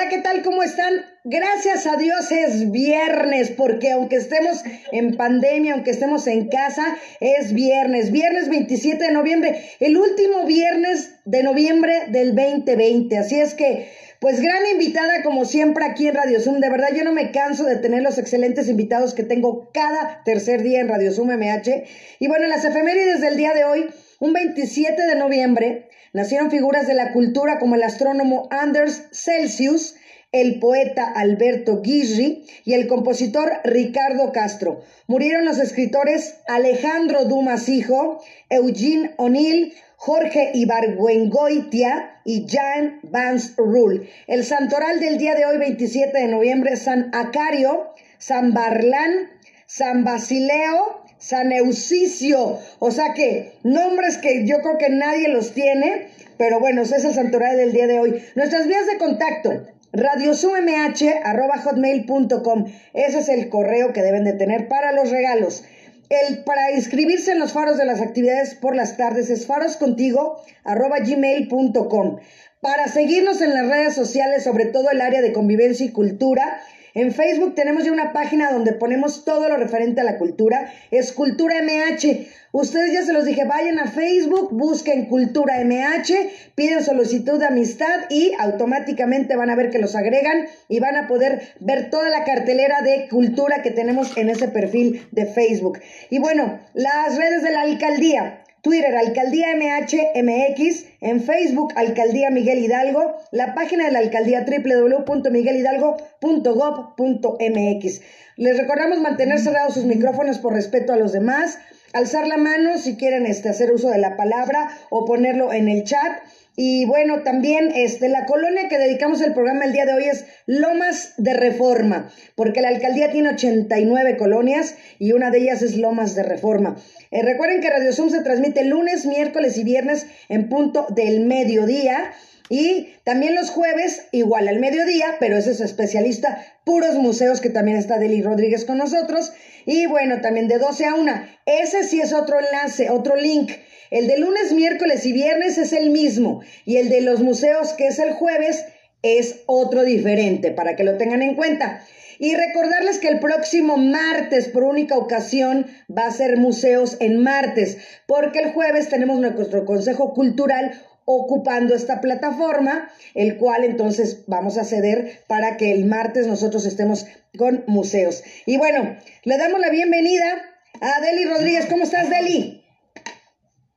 Hola, ¿qué tal? ¿Cómo están? Gracias a Dios es viernes, porque aunque estemos en pandemia, aunque estemos en casa, es viernes, viernes 27 de noviembre, el último viernes de noviembre del 2020. Así es que, pues gran invitada como siempre aquí en Radio Zoom. De verdad, yo no me canso de tener los excelentes invitados que tengo cada tercer día en Radio Zoom MH. Y bueno, las efemérides del día de hoy, un 27 de noviembre, Nacieron figuras de la cultura como el astrónomo Anders Celsius, el poeta Alberto Guirri y el compositor Ricardo Castro. Murieron los escritores Alejandro Dumas Hijo, Eugene O'Neill, Jorge Ibargüengoitia y Jan Vance Rule. El santoral del día de hoy, 27 de noviembre, San Acario, San Barlán, San Basileo, San Eusicio, o sea que nombres que yo creo que nadie los tiene, pero bueno, ese es el santoral del día de hoy. Nuestras vías de contacto, radiosumh.com, ese es el correo que deben de tener para los regalos. El, para inscribirse en los faros de las actividades por las tardes es faroscontigo.gmail.com. Para seguirnos en las redes sociales, sobre todo el área de convivencia y cultura, en Facebook tenemos ya una página donde ponemos todo lo referente a la cultura, es Cultura MH. Ustedes ya se los dije, vayan a Facebook, busquen Cultura MH, piden solicitud de amistad y automáticamente van a ver que los agregan y van a poder ver toda la cartelera de cultura que tenemos en ese perfil de Facebook. Y bueno, las redes de la alcaldía. Twitter Alcaldía MHMX, en Facebook Alcaldía Miguel Hidalgo, la página de la alcaldía www.miguelhidalgo.gov.mx. Les recordamos mantener cerrados sus micrófonos por respeto a los demás, alzar la mano si quieren este, hacer uso de la palabra o ponerlo en el chat. Y bueno, también este, la colonia que dedicamos el programa el día de hoy es Lomas de Reforma, porque la alcaldía tiene 89 colonias y una de ellas es Lomas de Reforma. Eh, recuerden que Radio Zoom se transmite lunes, miércoles y viernes en punto del mediodía. Y también los jueves, igual al mediodía, pero ese es especialista, puros museos, que también está Deli Rodríguez con nosotros. Y bueno, también de 12 a 1. Ese sí es otro enlace, otro link. El de lunes, miércoles y viernes es el mismo. Y el de los museos, que es el jueves, es otro diferente, para que lo tengan en cuenta. Y recordarles que el próximo martes, por única ocasión, va a ser museos en martes, porque el jueves tenemos nuestro Consejo Cultural ocupando esta plataforma, el cual entonces vamos a ceder para que el martes nosotros estemos con museos. Y bueno, le damos la bienvenida a Deli Rodríguez. ¿Cómo estás, Deli?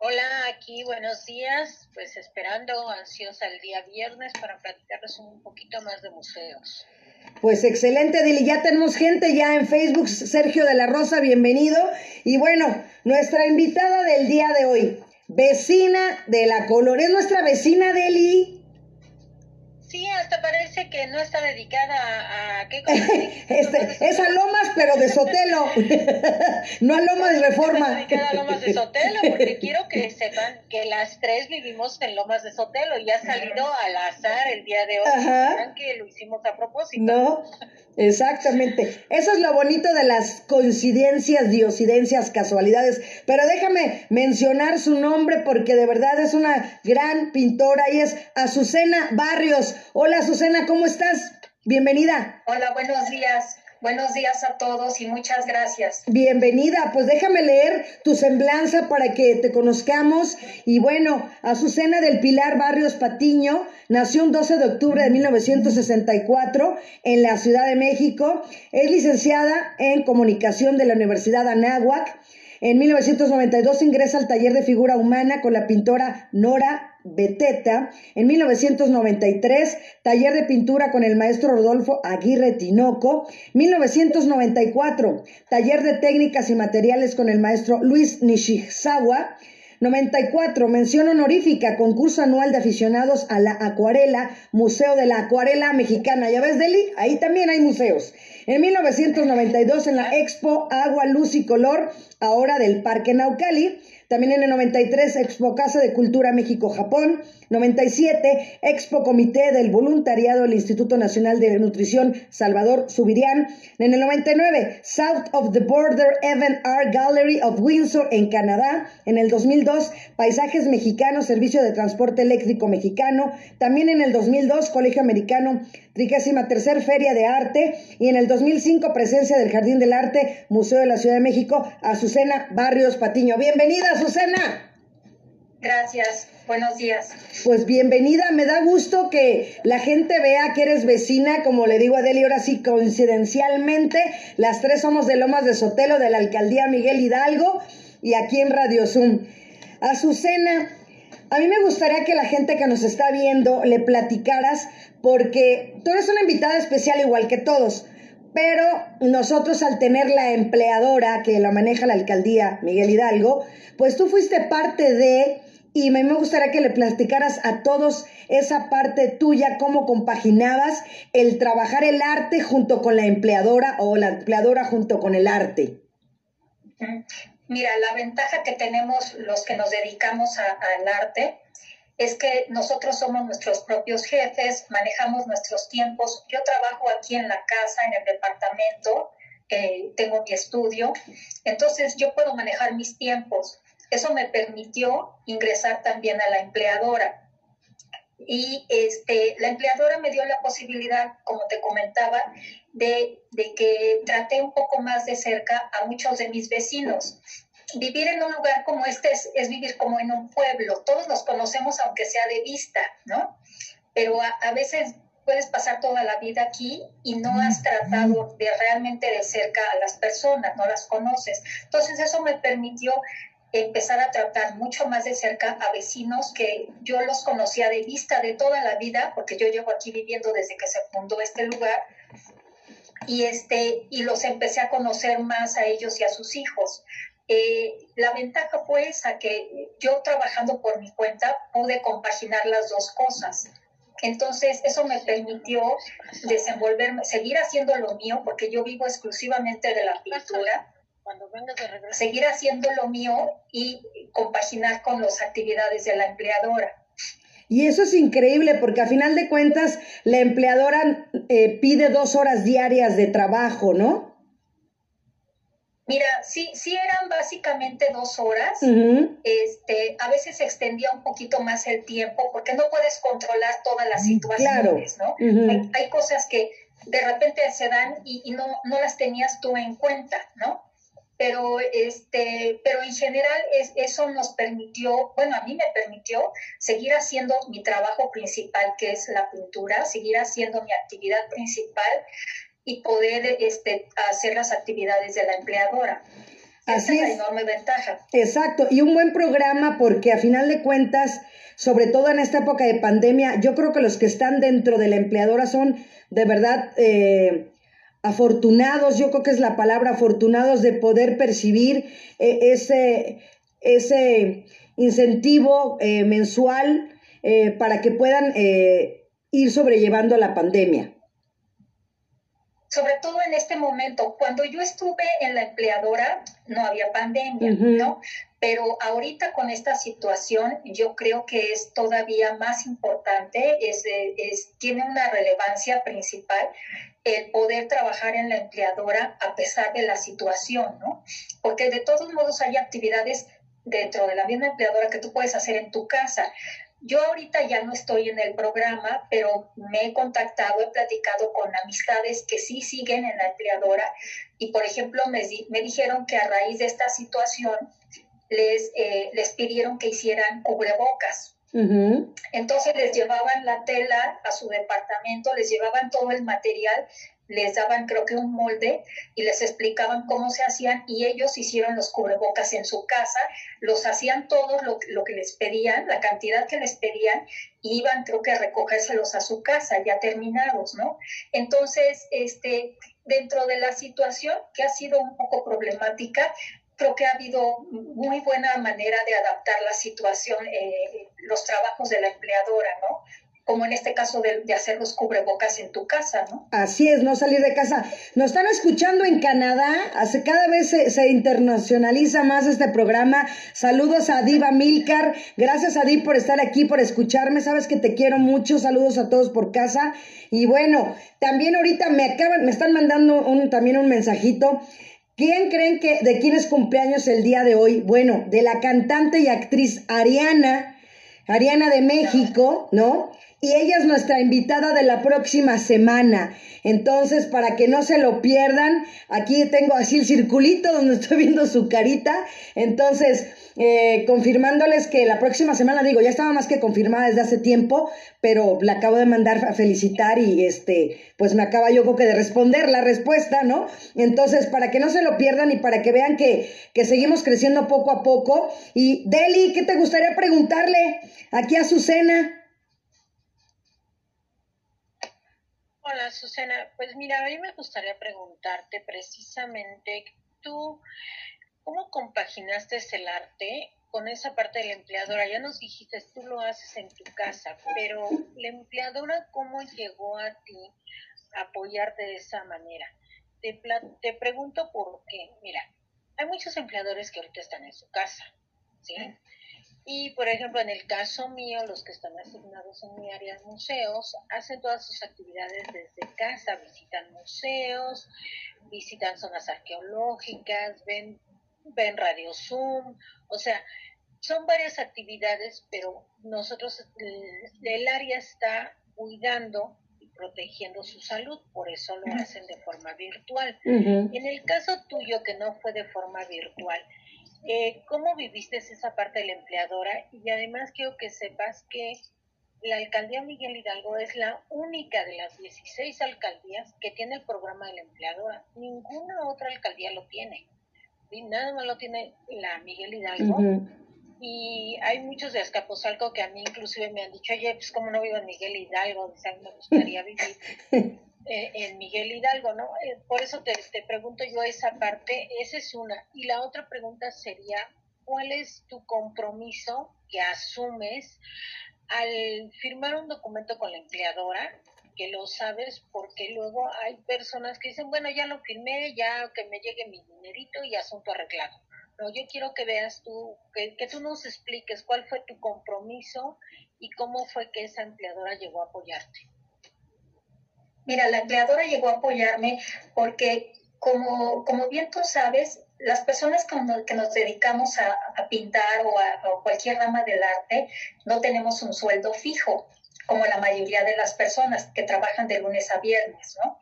Hola, aquí buenos días, pues esperando ansiosa el día viernes para platicarles un poquito más de museos. Pues excelente, Dili. Ya tenemos gente ya en Facebook. Sergio de la Rosa, bienvenido. Y bueno, nuestra invitada del día de hoy, vecina de la Color. Es nuestra vecina, Deli. Sí, hasta parece que no está dedicada a, qué este, es a Lomas, pero de Sotelo. no a Lomas de Reforma. Está dedicada a Lomas de Sotelo, porque quiero que sepan que las tres vivimos en Lomas de Sotelo y ha salido al azar el día de hoy. Ajá. que lo hicimos a propósito. No. Exactamente. Eso es lo bonito de las coincidencias, diosidencias, casualidades. Pero déjame mencionar su nombre porque de verdad es una gran pintora y es Azucena Barrios. Hola Azucena, ¿cómo estás? Bienvenida. Hola, buenos días. Buenos días a todos y muchas gracias. Bienvenida, pues déjame leer tu semblanza para que te conozcamos. Y bueno, Azucena del Pilar Barrios Patiño nació un 12 de octubre de 1964 en la Ciudad de México. Es licenciada en comunicación de la Universidad Anáhuac. En 1992 ingresa al taller de figura humana con la pintora Nora Beteta. En 1993, taller de pintura con el maestro Rodolfo Aguirre Tinoco. 1994, taller de técnicas y materiales con el maestro Luis Nishizawa. 94. Mención honorífica, concurso anual de aficionados a la acuarela, Museo de la Acuarela Mexicana. ¿Ya ves, Deli? Ahí también hay museos. En 1992, en la Expo Agua, Luz y Color, ahora del Parque Naucali. También en el 93, Expo Casa de Cultura México-Japón. 97, Expo Comité del Voluntariado del Instituto Nacional de Nutrición Salvador Subirián. En el 99, South of the Border Event Art Gallery of Windsor en Canadá. En el 2002, Paisajes Mexicanos, Servicio de Transporte Eléctrico Mexicano. También en el 2002, Colegio Americano, 33 Feria de Arte. Y en el 2005, presencia del Jardín del Arte, Museo de la Ciudad de México, Azucena Barrios Patiño. Bienvenida, Azucena. Gracias. Buenos días. Pues bienvenida, me da gusto que la gente vea que eres vecina, como le digo a Deli, ahora sí, coincidencialmente, las tres somos de Lomas de Sotelo, de la alcaldía Miguel Hidalgo, y aquí en Radio Zoom. Azucena, a mí me gustaría que la gente que nos está viendo le platicaras, porque tú eres una invitada especial igual que todos, pero nosotros al tener la empleadora que la maneja la alcaldía Miguel Hidalgo, pues tú fuiste parte de y me, gustaría que le platicaras a todos esa parte tuya, cómo compaginabas el trabajar el arte junto con la empleadora o la empleadora junto con el arte. Mira, la ventaja que tenemos los que nos dedicamos al arte es que nosotros somos nuestros propios jefes, manejamos nuestros tiempos. Yo trabajo aquí en la casa, en el departamento, eh, tengo mi estudio, entonces yo puedo manejar mis tiempos. Eso me permitió ingresar también a la empleadora. Y este, la empleadora me dio la posibilidad, como te comentaba, de, de que traté un poco más de cerca a muchos de mis vecinos vivir en un lugar como este es, es, vivir como en un pueblo. Todos nos conocemos aunque sea de vista, ¿no? Pero a, a, veces puedes pasar toda la vida aquí y no has tratado de realmente de cerca a las personas, no las conoces. Entonces eso me permitió empezar a tratar mucho más de cerca a vecinos que yo los conocía de vista de toda la vida, porque yo llevo aquí viviendo desde que se fundó este lugar, y, este, y los empecé a conocer más a ellos y a sus hijos. Eh, la ventaja fue esa, que yo trabajando por mi cuenta pude compaginar las dos cosas. Entonces, eso me permitió desenvolverme, seguir haciendo lo mío, porque yo vivo exclusivamente de la pintura, cuando de seguir haciendo lo mío y compaginar con las actividades de la empleadora. Y eso es increíble porque a final de cuentas la empleadora eh, pide dos horas diarias de trabajo, ¿no? Mira, sí, sí eran básicamente dos horas. Este, a veces se extendía un poquito más el tiempo porque no puedes controlar todas las situaciones, ¿no? hay, cosas que de repente se dan y, y, no, no las tenías tú en cuenta, ¿no? Pero este pero en general es, eso nos permitió bueno a mí me permitió seguir haciendo mi trabajo principal que es la pintura seguir haciendo mi actividad principal y poder este, hacer las actividades de la empleadora. Así Esa es, la enorme ventaja. Exacto, y un buen programa porque a final de cuentas, sobre todo en esta época de pandemia, yo creo que los que están dentro de la empleadora son de verdad eh, afortunados, yo creo que es la palabra afortunados de poder percibir eh, ese, ese incentivo eh, mensual eh, para que puedan ir sobrellevando la pandemia. Sobre todo en este momento, cuando yo estuve en la empleadora, no había pandemia, ¿no? Pero ahorita con esta situación, yo creo que es todavía más importante, es, tiene una relevancia principal el poder trabajar en la empleadora a pesar de la situación, ¿no? Porque de todos modos hay actividades dentro de la misma empleadora que tú puedes hacer en tu casa. Yo ahorita ya no estoy en el programa, pero me he contactado, he platicado con amistades que sí siguen en la empleadora y, por ejemplo, me dijeron que a raíz de esta situación les, eh, les pidieron que hicieran cubrebocas entonces les llevaban la tela a su departamento, les llevaban todo el material, les daban creo que un molde y les explicaban cómo se hacían y ellos hicieron los cubrebocas en su casa, los hacían todos lo, lo que les pedían, la cantidad que les pedían, y iban creo que a recogérselos a su casa ya terminados, ¿no? Entonces, este, dentro de la situación que ha sido un poco problemática, creo que ha habido muy buena manera de adaptar la situación, eh, los trabajos de la empleadora, ¿no? como en este caso de, hacer los cubrebocas en tu casa, ¿no? Así es, no salir de casa. Nos están escuchando en Canadá, hace, cada vez se, internacionaliza más este programa. Saludos a Diva Milcar, gracias a Div por estar aquí, por escucharme, sabes que te quiero mucho, saludos a todos por casa. Y bueno, también ahorita me acaban, me están mandando un, también un mensajito. ¿Quién creen que de quién es cumpleaños el día de hoy? Bueno, de la cantante y actriz Ariana, Ariana de México, ¿no? Y ella es nuestra invitada de la próxima semana. Entonces, para que no se lo pierdan, aquí tengo así el circulito donde estoy viendo su carita. Entonces, eh, confirmándoles que la próxima semana, digo, ya estaba más que confirmada desde hace tiempo, pero la acabo de mandar a felicitar y este, pues me acaba yo creo que de responder la respuesta, ¿no? Entonces, para que no se lo pierdan y para que vean que, que seguimos creciendo poco a poco. Y Deli, ¿qué te gustaría preguntarle aquí a Susana? Hola, Susana. Pues mira, a mí me gustaría preguntarte precisamente, tú, ¿cómo compaginaste el arte con esa parte de la empleadora? Ya nos dijiste, tú lo haces en tu casa, pero la empleadora, ¿cómo llegó a ti a apoyarte de esa manera? Te, te pregunto por qué. Mira, hay muchos empleadores que ahorita están en su casa, ¿sí? Y, por ejemplo, en el caso mío, los que están asignados en mi área de museos hacen todas sus actividades desde casa, visitan museos, visitan zonas arqueológicas, ven, ven Radio Zoom, o sea, son varias actividades, pero nosotros, el área está cuidando y protegiendo su salud, por eso lo hacen de forma virtual. En el caso tuyo, que no fue de forma virtual, eh, ¿Cómo viviste esa parte de la empleadora? Y además quiero que sepas que la alcaldía Miguel Hidalgo es la única de las 16 alcaldías que tiene el programa de la empleadora. Ninguna otra alcaldía lo tiene. Y nada más lo tiene la Miguel Hidalgo. Y hay muchos de Azcapotzalco que a mí inclusive me han dicho, oye, pues como no vivo en Miguel Hidalgo, dice, me gustaría vivir. Eh, en Miguel Hidalgo, ¿no? Eh, por eso te, te pregunto yo esa parte, esa es una. Y la otra pregunta sería, ¿cuál es tu compromiso que asumes al firmar un documento con la empleadora? que lo sabes porque luego hay personas que dicen, bueno, ya lo firmé, ya que me llegue mi dinerito y asunto arreglado. No, yo quiero que veas tú, que, que tú nos expliques cuál fue tu compromiso y cómo fue que esa empleadora llegó a apoyarte. Mira, la empleadora llegó a apoyarme porque, como, como bien tú sabes, las personas que nos, dedicamos a, pintar o a, cualquier rama del arte no tenemos un sueldo fijo, como la mayoría de las personas que trabajan de lunes a viernes, ¿no?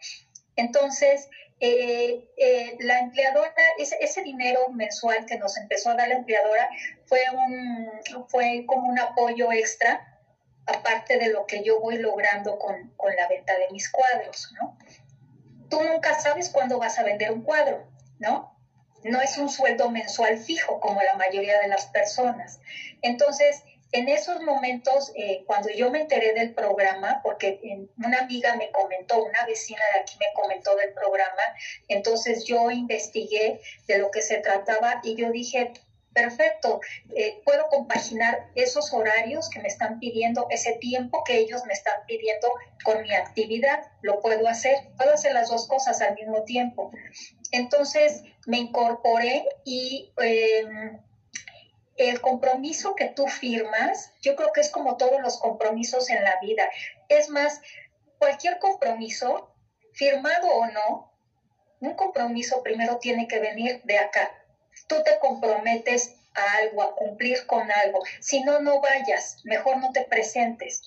Entonces, eh, eh, la empleadora, ese, ese, dinero mensual que nos empezó a dar la empleadora fue, un, fue como un apoyo extra aparte de lo que yo voy logrando con, la venta de mis cuadros, ¿no? Tú nunca sabes cuándo vas a vender un cuadro, ¿no? No es un sueldo mensual fijo como la mayoría de las personas. Entonces, en esos momentos, eh, cuando yo me enteré del programa, porque una amiga me comentó, una vecina de aquí me comentó del programa, entonces yo investigué de lo que se trataba y yo dije, perfecto, eh, puedo compaginar esos horarios que me están pidiendo, ese tiempo que ellos me están pidiendo con mi actividad, lo puedo hacer, puedo hacer las dos cosas al mismo tiempo. Entonces me incorporé y em, el compromiso que tú firmas, yo creo que es como todos los compromisos en la vida. Es más, cualquier compromiso, firmado o no, un compromiso primero tiene que venir de acá, tú te comprometes a algo, a cumplir con algo. Si no, no vayas, mejor no te presentes.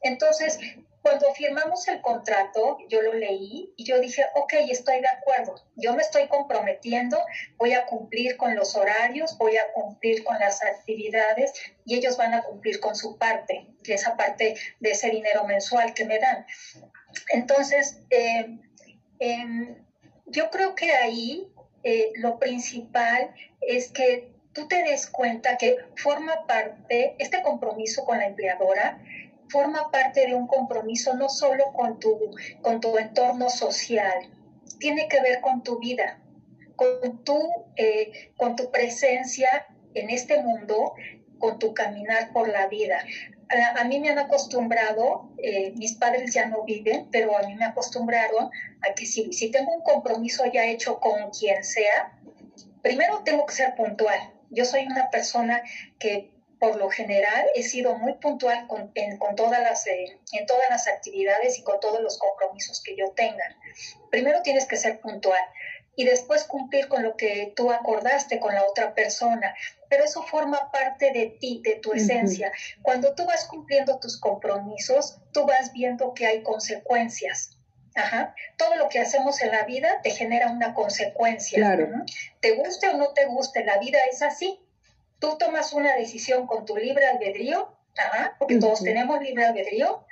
Entonces, cuando firmamos el contrato, yo lo leí y yo dije, ok, estoy de acuerdo, yo me estoy comprometiendo, voy a cumplir con los horarios, voy a cumplir con las actividades y ellos van a cumplir con su parte, que esa parte de ese dinero mensual que me dan. Entonces, eh, em, yo creo que ahí eh, lo principal es que tú te des cuenta que forma parte, este compromiso con la empleadora, forma parte de un compromiso no solo con tu, con tu entorno social, tiene que ver con tu vida, con tu, eh, con tu presencia en este mundo, con tu caminar por la vida. A, mí me han acostumbrado, eh, mis padres ya no viven, pero a mí me acostumbraron a que si, si tengo un compromiso ya hecho con quien sea, primero tengo que ser puntual. Yo soy una persona que por lo general he sido muy puntual con, en, con todas las, eh, en todas las actividades y con todos los compromisos que yo tenga. Primero tienes que ser puntual y después cumplir con lo que tú acordaste con la otra persona. Pero eso forma parte de ti, de tu esencia. Cuando tú vas cumpliendo tus compromisos, tú vas viendo que hay consecuencias. Ajá. Todo lo que hacemos en la vida te genera una consecuencia. Claro. Te guste o no te guste, la vida es así. Tú tomas una decisión con tu libre albedrío, ajá, porque todos tenemos libre albedrío.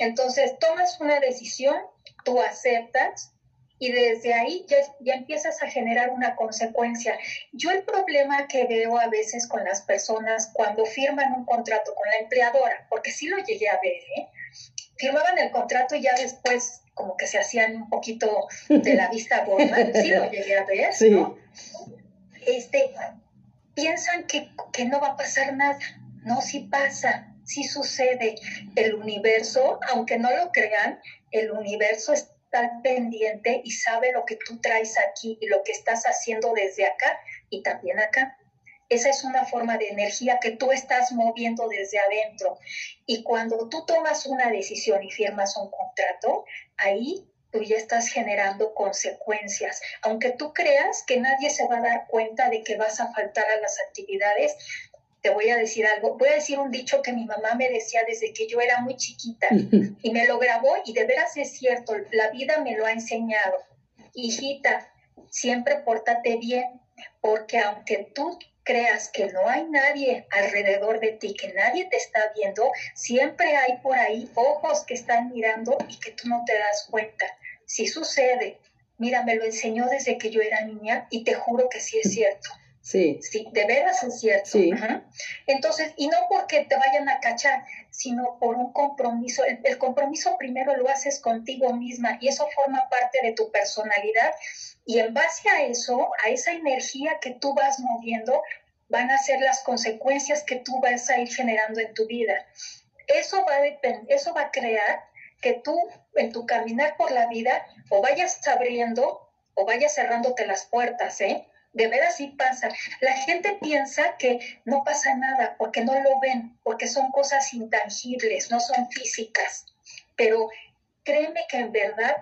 Entonces, tomas una decisión, tú aceptas, y desde ahí ya, ya, empiezas a generar una consecuencia. Yo el problema que veo a veces con las personas cuando firman un contrato con la empleadora, porque sí lo llegué a ver, ¿eh? firmaban el contrato y ya después como que se hacían un poquito de la vista gorda, sí lo llegué a ver, ¿no? Este, piensan que, que no va a pasar nada, no, sí pasa, sí sucede. El universo, aunque no lo crean, el universo pendiente y sabe lo que tú traes aquí y lo que estás haciendo desde acá y también acá. Esa es una forma de energía que tú estás moviendo desde adentro. Y cuando tú tomas una decisión y firmas un contrato, ahí tú ya estás generando consecuencias. Aunque tú creas que nadie se va a dar cuenta de que vas a faltar a las actividades, te voy a decir algo, voy a decir un dicho que mi mamá me decía desde que yo era muy chiquita y me lo grabó y de veras es cierto, la vida me lo ha enseñado. Hijita, siempre pórtate bien, porque aunque tú creas que no hay nadie alrededor de ti, que nadie te está viendo, siempre hay por ahí ojos que están mirando y que tú no te das cuenta. Si sucede, mira, me lo enseñó desde que yo era niña y te juro que sí es cierto. Sí. Sí, de veras es cierto. Sí. Entonces, y no porque te vayan a cachar, sino por un compromiso. El, compromiso primero lo haces contigo misma y eso forma parte de tu personalidad. Y en base a eso, a esa energía que tú vas moviendo, van a ser las consecuencias que tú vas a ir generando en tu vida. Eso va a, eso va a crear que tú en tu caminar por la vida o vayas abriendo o vayas cerrándote las puertas, ¿eh? De veras sí pasa. La gente piensa que no pasa nada porque no lo ven, porque son cosas intangibles, no son físicas. Pero créeme que en verdad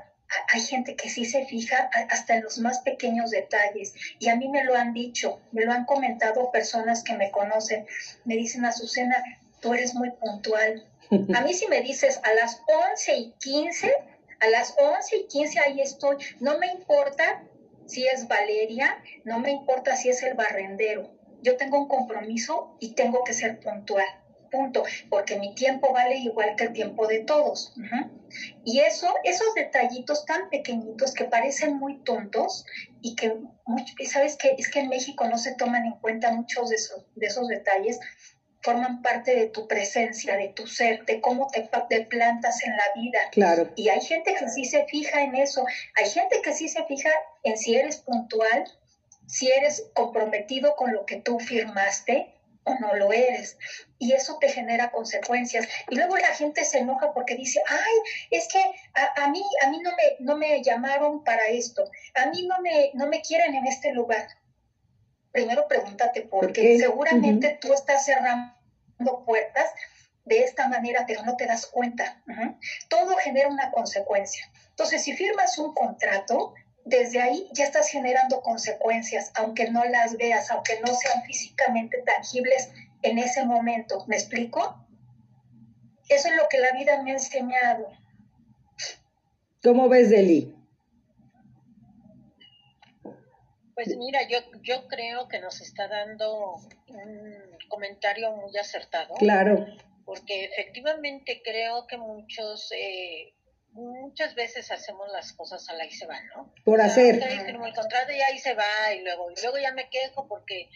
hay gente que sí se fija hasta en los más pequeños detalles. Y a mí me lo han dicho, me lo han comentado personas que me conocen. Me dicen, Azucena, tú eres muy puntual. A mí si me dices a las 11 y 15, a las 11 y 15 ahí estoy. No me importa si es Valeria, no me importa si es el barrendero. Yo tengo un compromiso y tengo que ser puntual. Punto, porque mi tiempo vale igual que el tiempo de todos. Y eso, esos detallitos tan pequeñitos que parecen muy tontos y que, ¿sabes qué? Es que en México no se toman en cuenta muchos de esos, de esos detalles, forman parte de tu presencia, de tu ser, de cómo te, te, plantas en la vida. Claro. Y hay gente que sí se fija en eso. Hay gente que sí se fija en si eres puntual, si eres comprometido con lo que tú firmaste o no lo eres. Y eso te genera consecuencias. Y luego la gente se enoja porque dice, ay, es que a, mí, a mí no, me, no me llamaron para esto, a mí no me, no me quieren en este lugar primero pregúntate por, qué. Seguramente tú estás cerrando puertas de esta manera, pero no te das cuenta. Todo genera una consecuencia. Entonces, si firmas un contrato, desde ahí ya estás generando consecuencias, aunque no las veas, aunque no sean físicamente tangibles en ese momento. ¿Me explico? Eso es lo que la vida me ha enseñado. ¿Cómo ves, Deli? Pues mira, yo, yo creo que nos está dando un comentario muy acertado. Claro. Porque efectivamente creo que muchos eh, muchas veces hacemos las cosas a la y se van, ¿no? Por hacer. firmo el contrato y ahí se va y luego y luego ya me quejo porque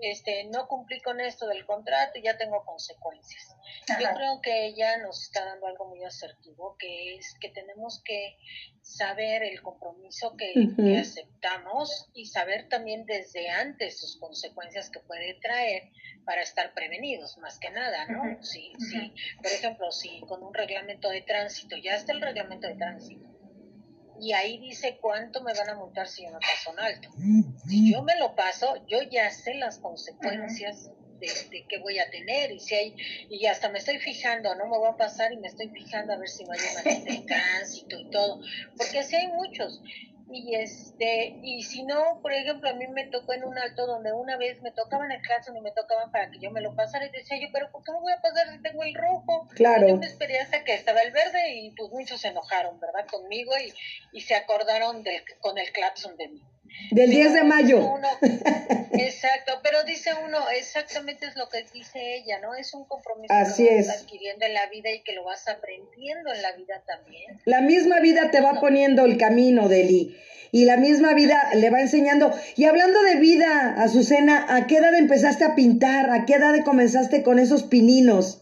este no cumplí con esto del contrato y ya tengo consecuencias. Yo creo que ella nos está dando algo muy asertivo, que es que tenemos que saber el compromiso que, aceptamos y saber también desde antes sus consecuencias que puede traer para estar prevenidos, más que nada, ¿no? Sí. Por ejemplo, si con un reglamento de tránsito, ya está el reglamento de tránsito, y ahí dice cuánto me van a multar si yo no paso un alto. Si yo me lo paso, yo ya sé las consecuencias de, qué voy a tener y si hay, y hasta me estoy fijando, no me voy a pasar y me estoy fijando a ver si no hay una de tránsito y todo, porque así hay muchos. Y este, y si no, por ejemplo, a mí me tocó en un alto donde una vez me tocaban el caso y me tocaban para que yo me lo pasara y decía yo, pero ¿por qué me voy a pasar si tengo el rojo? Claro. Yo me esperé hasta que estaba el verde y pues muchos se enojaron, ¿verdad? Conmigo y, y se acordaron del, con el claxon de mí. Del 10 de mayo. exacto, pero dice uno, exactamente es lo que dice ella, ¿no? Es un compromiso Así que es. vas adquiriendo en la vida y que lo vas aprendiendo en la vida también. La misma vida te va poniendo el camino, Deli. Y la misma vida le va enseñando. Y hablando de vida, Azucena, ¿a qué edad empezaste a pintar? ¿A qué edad comenzaste con esos pininos?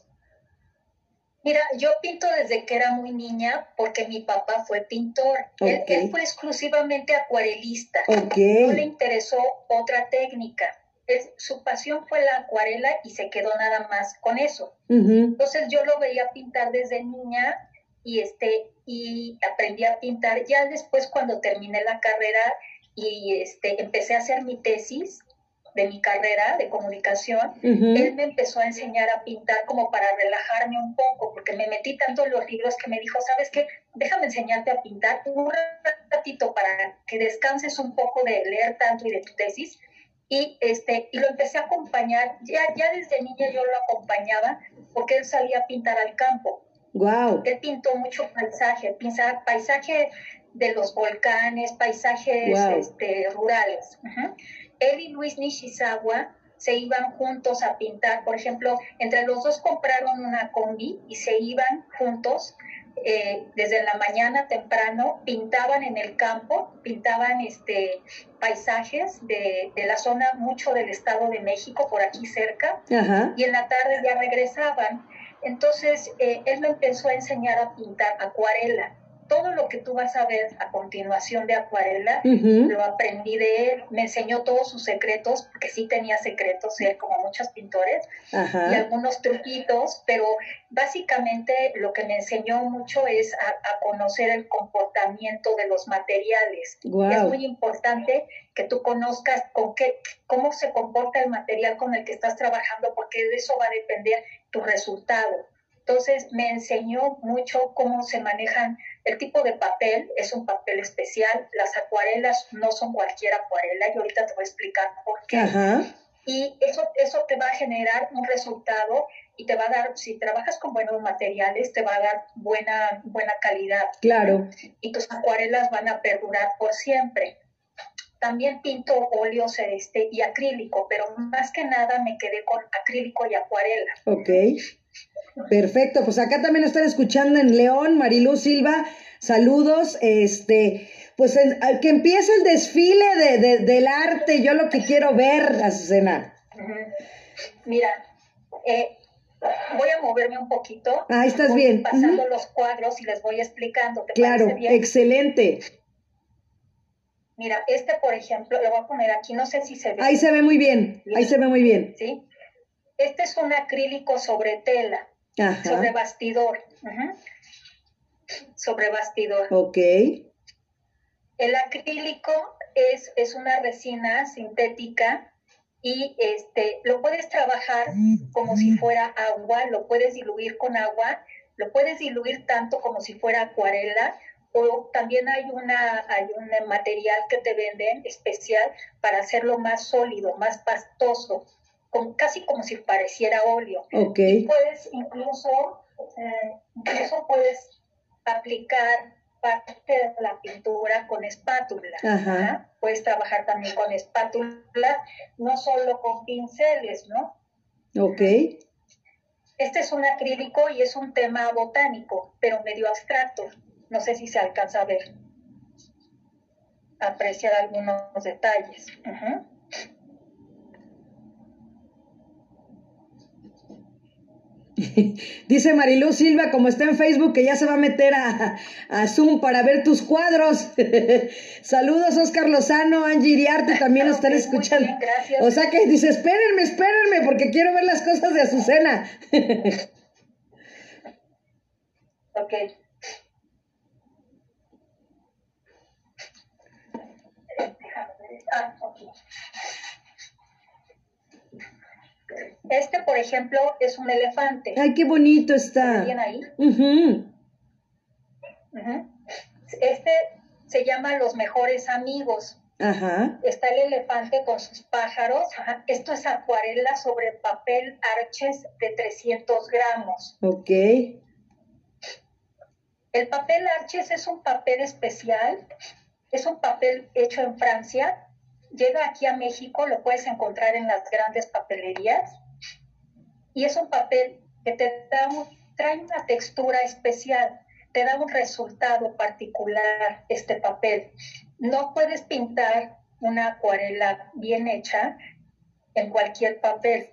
Mira, yo pinto desde que era muy niña porque mi papá fue pintor. Él, fue exclusivamente acuarelista. No le interesó otra técnica. su pasión fue la acuarela y se quedó nada más con eso. Entonces yo lo veía pintar desde niña y este y aprendí a pintar. Ya después cuando terminé la carrera y este empecé a hacer mi tesis, de mi carrera de comunicación, él me empezó a enseñar a pintar como para relajarme un poco, porque me metí tanto en los libros que me dijo, ¿sabes qué? Déjame enseñarte a pintar un ratito para que descanses un poco de leer tanto y de tu tesis. Y, este, y lo empecé a acompañar, ya, ya desde niña yo lo acompañaba porque él salía a pintar al campo. Wow. Él pintó mucho paisaje, paisaje de los volcanes, paisajes este, rurales él y Luis Nishizawa se iban juntos a pintar. Por ejemplo, entre los dos compraron una combi y se iban juntos eh, desde la mañana temprano, pintaban en el campo, pintaban este, paisajes de, la zona mucho del Estado de México, por aquí cerca, y en la tarde ya regresaban. Entonces, eh, él me empezó a enseñar a pintar acuarela todo lo que tú vas a ver a continuación de Acuarela, lo aprendí de él, me enseñó todos sus secretos, porque sí tenía secretos, él como muchos pintores, y algunos truquitos, pero básicamente lo que me enseñó mucho es a, conocer el comportamiento de los materiales. Es muy importante que tú conozcas con qué, cómo se comporta el material con el que estás trabajando, porque de eso va a depender tu resultado. Entonces me enseñó mucho cómo se manejan el tipo de papel, es un papel especial, las acuarelas no son cualquier acuarela y ahorita te voy a explicar por qué. Y eso, eso te va a generar un resultado y te va a dar, si trabajas con buenos materiales, te va a dar buena, buena calidad. Claro. Y tus acuarelas van a perdurar por siempre. También pinto óleos este, y acrílico, pero más que nada me quedé con acrílico y acuarela. Ok. Perfecto, pues acá también están escuchando en León, Marilú Silva, saludos, este, pues que empiece el desfile de, del arte, yo lo que quiero ver, Azucena. Mira, eh, voy a moverme un poquito. Ah, estás bien. Pasando los cuadros y les voy explicando. claro, excelente. Mira, este, por ejemplo, lo voy a poner aquí, no sé si se ve. Ahí se ve muy bien, ahí se ve muy bien. Sí. Este es un acrílico sobre tela sobre bastidor. Sobre bastidor. Ok. El acrílico es, es una resina sintética y este, lo puedes trabajar como si fuera agua, lo puedes diluir con agua, lo puedes diluir tanto como si fuera acuarela o también hay, una, hay un material que te venden especial para hacerlo más sólido, más pastoso casi como si pareciera óleo. Okay. puedes incluso, eh, incluso puedes aplicar parte de la pintura con espátula. Puedes trabajar también con espátula, no solo con pinceles, ¿no? Ok. Este es un acrílico y es un tema botánico, pero medio abstracto. No sé si se alcanza a ver, apreciar algunos detalles. Dice Mariluz Silva, como está en Facebook, que ya se va a meter a, Zoom para ver tus cuadros. Saludos, Oscar Lozano, Angie Iriarte, también nos están escuchando. gracias. O sea que dice, espérenme, espérenme, porque quiero ver las cosas de Azucena. ok. Ah, este, por ejemplo, es un elefante. Ay, qué bonito está. ¿Bien ahí? Este se llama Los Mejores Amigos. Ajá. Está el elefante con sus pájaros. Esto es acuarela sobre papel arches de 300 gramos. Ok. El papel arches es un papel especial. Es un papel hecho en Francia llega aquí a México, lo puedes encontrar en las grandes papelerías y es un papel que te da trae una textura especial, te da un resultado particular este papel. No puedes pintar una acuarela bien hecha en cualquier papel.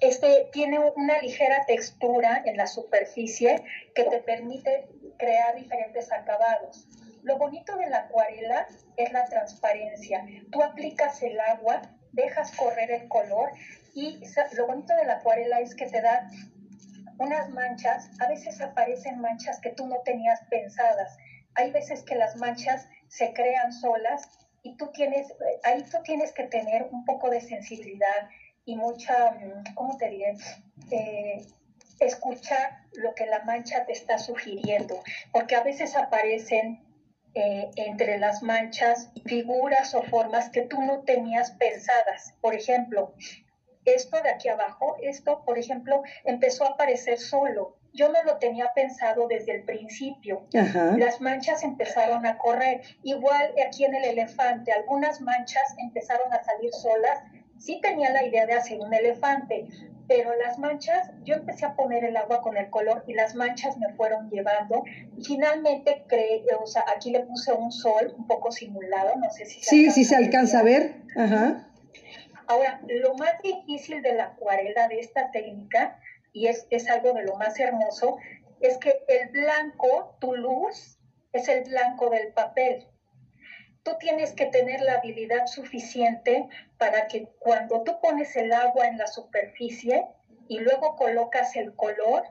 Este tiene una ligera textura en la superficie que te permite crear diferentes acabados. Lo bonito de la acuarela es la transparencia. Tú aplicas el agua, dejas correr el color y lo bonito de la acuarela es que te da unas manchas, a veces aparecen manchas que tú no tenías pensadas. Hay veces que las manchas se crean solas y tú tienes, ahí tú tienes que tener un poco de sensibilidad y mucha, mm, ¿cómo te diré? Eh, escuchar lo que la mancha te está sugiriendo, porque a veces aparecen eh, entre las manchas figuras o formas que tú no tenías pensadas. Por ejemplo, esto de aquí abajo, esto, por ejemplo, empezó a aparecer solo. Yo no lo tenía pensado desde el principio. Las manchas empezaron a correr. Igual aquí en el elefante, algunas manchas empezaron a salir solas. Sí tenía la idea de hacer un elefante, pero las manchas, yo empecé a poner el agua con el color y las manchas me fueron llevando. finalmente creé, o sea, aquí le puse un sol un poco simulado, no sé si se Sí, sí se alcanza a ver. Ajá. Ahora, lo más difícil de la acuarela de esta técnica, y es, es algo de lo más hermoso, es que el blanco, tu luz, es el blanco del papel tú tienes que tener la habilidad suficiente para que cuando tú pones el agua en la superficie y luego colocas el color,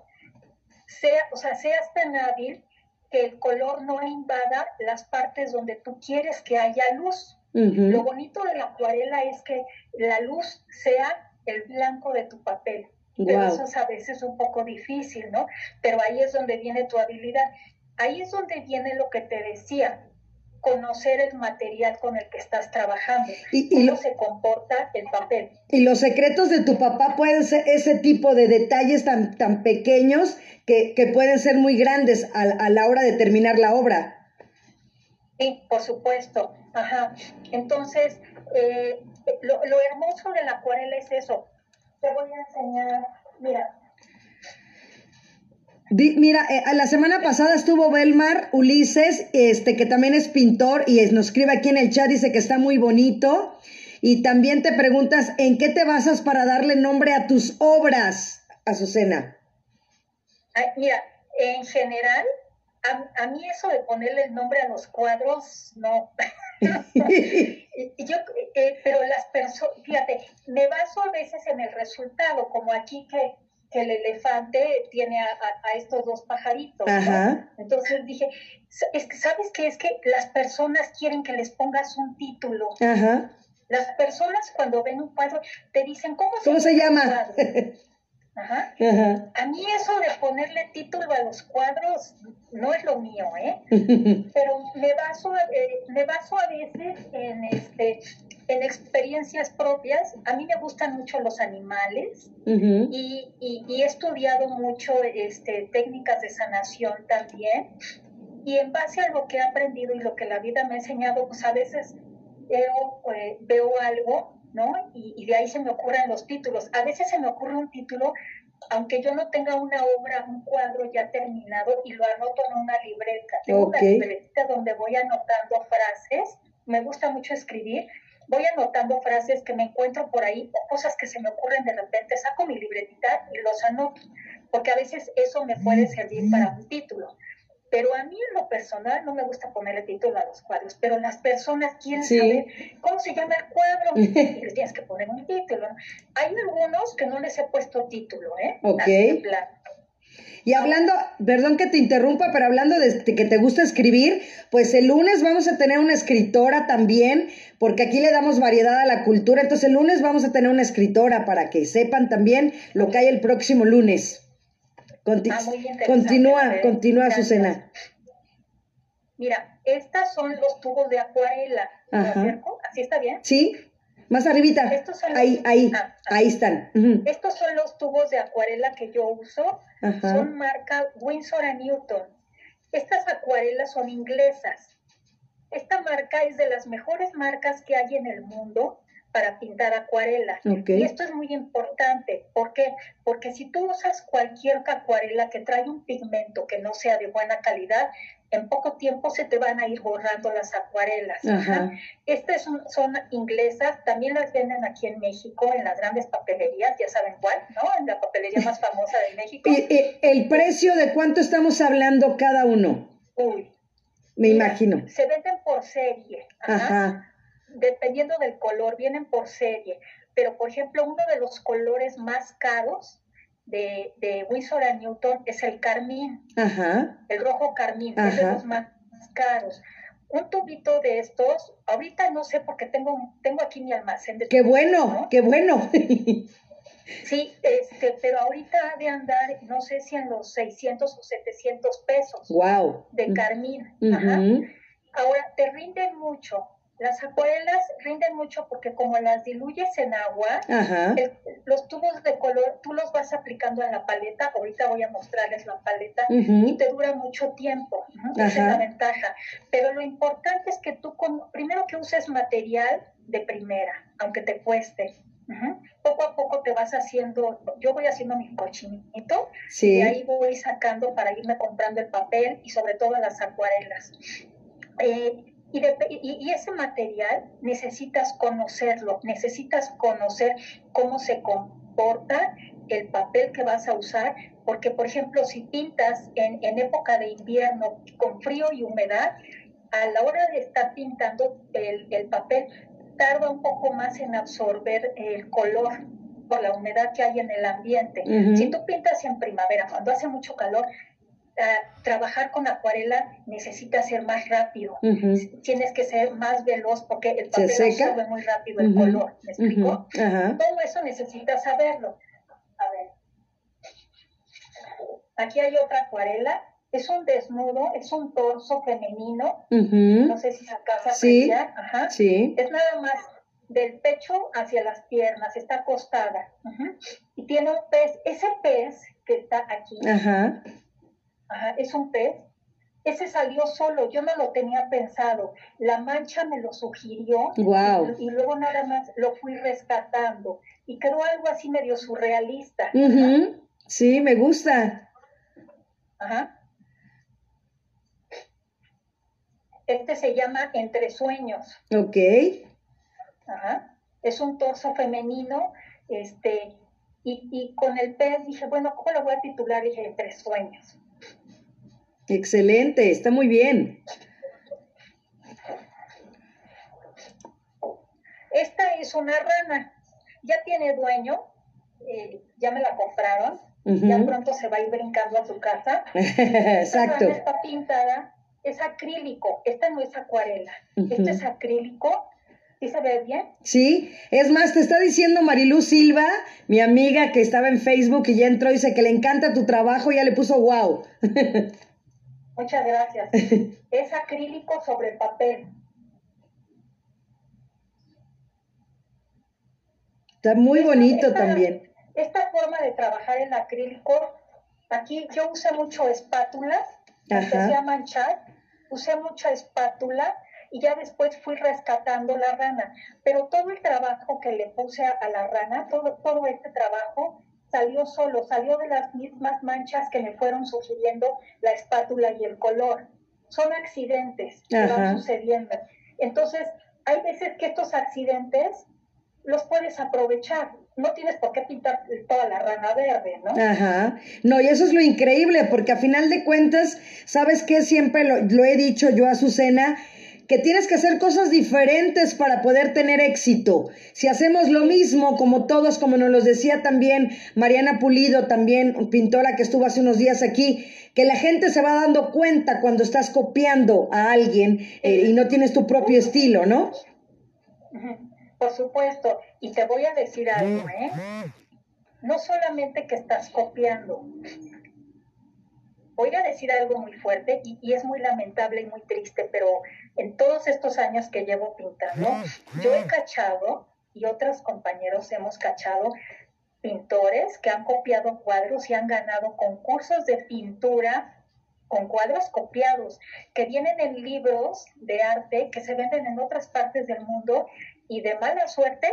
sea, o sea, seas tan hábil que el color no invada las partes donde tú quieres que haya luz. Lo bonito de la acuarela es que la luz sea el blanco de tu papel. Pero eso es a veces un poco difícil, ¿no? Pero ahí es donde viene tu habilidad. Ahí es donde viene lo que te decía conocer el material con el que estás trabajando, y, cómo se comporta el papel. Y los secretos de tu papá pueden ser ese tipo de detalles tan, tan pequeños que, pueden ser muy grandes a, la hora de terminar la obra. Sí, por supuesto. Ajá. Entonces, eh, lo, lo hermoso de la acuarela es eso. Te voy a enseñar, mira, mira, eh, la semana pasada estuvo Belmar Ulises, este, que también es pintor y nos escribe aquí en el chat, dice que está muy bonito. Y también te preguntas, ¿en qué te basas para darle nombre a tus obras, Azucena? mira, en general, a, mí eso de ponerle el nombre a los cuadros, no. Yo, eh, pero las personas, fíjate, me baso a veces en el resultado, como aquí que que el elefante tiene a, estos dos pajaritos. Entonces dije, es que, ¿sabes qué? Es que las personas quieren que les pongas un título. Las personas cuando ven un cuadro te dicen, ¿cómo se, ¿Cómo se llama? Ajá. A mí eso de ponerle título a los cuadros no es lo mío, ¿eh? Pero me baso, eh, me baso a veces en, este, en experiencias propias. A mí me gustan mucho los animales y, y, he estudiado mucho este, técnicas de sanación también. Y en base a lo que he aprendido y lo que la vida me ha enseñado, pues a veces veo, eh, veo algo ¿no? Y, de ahí se me ocurren los títulos. A veces se me ocurre un título, aunque yo no tenga una obra, un cuadro ya terminado, y lo anoto en una libreta. Tengo una libreta donde voy anotando frases, me gusta mucho escribir, voy anotando frases que me encuentro por ahí, o cosas que se me ocurren de repente, saco mi libretita y los anoto. porque a veces eso me puede servir para un título. Pero a mí en lo personal no me gusta ponerle título a los cuadros, pero las personas quieren saber cómo se llama el cuadro y le tienes que poner un título. Hay algunos que no les he puesto título, ¿eh? Ok. Y hablando, perdón que te interrumpa, pero hablando de que te gusta escribir, pues el lunes vamos a tener una escritora también, porque aquí le damos variedad a la cultura. Entonces el lunes vamos a tener una escritora para que sepan también lo que hay el próximo lunes. Ah, continúa, continúa, Susana. Mira, estas son los tubos de acuarela. ¿Así está bien? Sí, más arribita. ahí, ahí, ah, ah. ahí están. Estos son los tubos de acuarela que yo uso. Son marca Winsor Newton. Estas acuarelas son inglesas. Esta marca es de las mejores marcas que hay en el mundo para pintar acuarela. Y esto es muy importante. ¿Por qué? Porque si tú usas cualquier acuarela que trae un pigmento que no sea de buena calidad, en poco tiempo se te van a ir borrando las acuarelas. Estas son, son, inglesas, también las venden aquí en México, en las grandes papelerías, ya saben cuál, ¿no? En la papelería más famosa de México. ¿Y, el precio de cuánto estamos hablando cada uno? Uy. Me imagino. Se venden por serie. Ajá dependiendo del color, vienen por serie, pero por ejemplo, uno de los colores más caros de, de Winsor Newton es el carmín, el rojo carmín, es de los más caros. Un tubito de estos, ahorita no sé porque tengo, tengo aquí mi almacén de ¡Qué bueno! ¡Qué bueno! Sí, este, pero ahorita ha de andar, no sé si en los 600 o 700 pesos. ¡Wow! De carmín. Ajá. Ahora, te rinden mucho las acuarelas rinden mucho porque como las diluyes en agua, los tubos de color tú los vas aplicando en la paleta. Ahorita voy a mostrarles la paleta y te dura mucho tiempo. Esa es la ventaja. Pero lo importante es que tú, con, primero que uses material de primera, aunque te cueste. Poco a poco te vas haciendo, yo voy haciendo mi cochinito y ahí voy sacando para irme comprando el papel y sobre todo las acuarelas. Eh, y, ese material necesitas conocerlo, necesitas conocer cómo se comporta el papel que vas a usar, porque por ejemplo si pintas en, época de invierno con frío y humedad, a la hora de estar pintando el, papel tarda un poco más en absorber el color por la humedad que hay en el ambiente. Si tú pintas en primavera, cuando hace mucho calor, trabajar con acuarela necesita ser más rápido. Tienes que ser más veloz porque el papel absorbe muy rápido el color. ¿Me explico? Todo eso necesitas saberlo. A ver. Aquí hay otra acuarela. Es un desnudo, es un torso femenino. No sé si se alcanza a apreciar. Ajá. Sí. Es nada más del pecho hacia las piernas, está acostada. Y tiene un pez. Ese pez que está aquí. Ajá es un pez. Ese salió solo, yo no lo tenía pensado. La mancha me lo sugirió y, luego nada más lo fui rescatando. Y quedó algo así medio surrealista. Sí, me gusta. Ajá. Este se llama Entre Sueños. Ok. Ajá. Es un torso femenino, este, y, y con el pez dije, bueno, ¿cómo lo voy a titular? Dije, Entre Sueños. Excelente, está muy bien. Esta es una rana, ya tiene dueño, eh, ya me la compraron, ya pronto se va a ir brincando a su casa. Exacto. Esta está pintada, es acrílico, esta no es acuarela, este es acrílico. ¿Sí se ve bien? Sí, es más, te está diciendo Marilú Silva, mi amiga que estaba en Facebook y ya entró y dice que le encanta tu trabajo, ya le puso wow. Muchas gracias. es acrílico sobre papel. Está muy bonito también. Esta forma de trabajar en acrílico, aquí yo usé mucho espátula, empecé a manchar, usé mucha espátula y ya después fui rescatando la rana. Pero todo el trabajo que le puse a, la rana, todo, todo este trabajo, salió solo, salió de las mismas manchas que me fueron sugiriendo la espátula y el color. Son accidentes que van sucediendo. Entonces, hay veces que estos accidentes los puedes aprovechar. no tienes por qué pintar toda la rana verde, ¿no? Ajá. No, y eso es lo increíble, porque a final de cuentas, ¿sabes qué? Siempre lo, lo he dicho yo a Azucena, que tienes que hacer cosas diferentes para poder tener éxito. Si hacemos lo mismo, como todos, como nos lo decía también Mariana Pulido, también pintora que estuvo hace unos días aquí, que la gente se va dando cuenta cuando estás copiando a alguien eh, y no tienes tu propio estilo, ¿no? Por supuesto, y te voy a decir algo, ¿eh? No solamente que estás copiando, voy a decir algo muy fuerte y, y, es muy lamentable y muy triste, pero en todos estos años que llevo pintando, yo he cachado y otros compañeros hemos cachado pintores que han copiado cuadros y han ganado concursos de pintura con cuadros copiados que vienen en libros de arte que se venden en otras partes del mundo y de mala suerte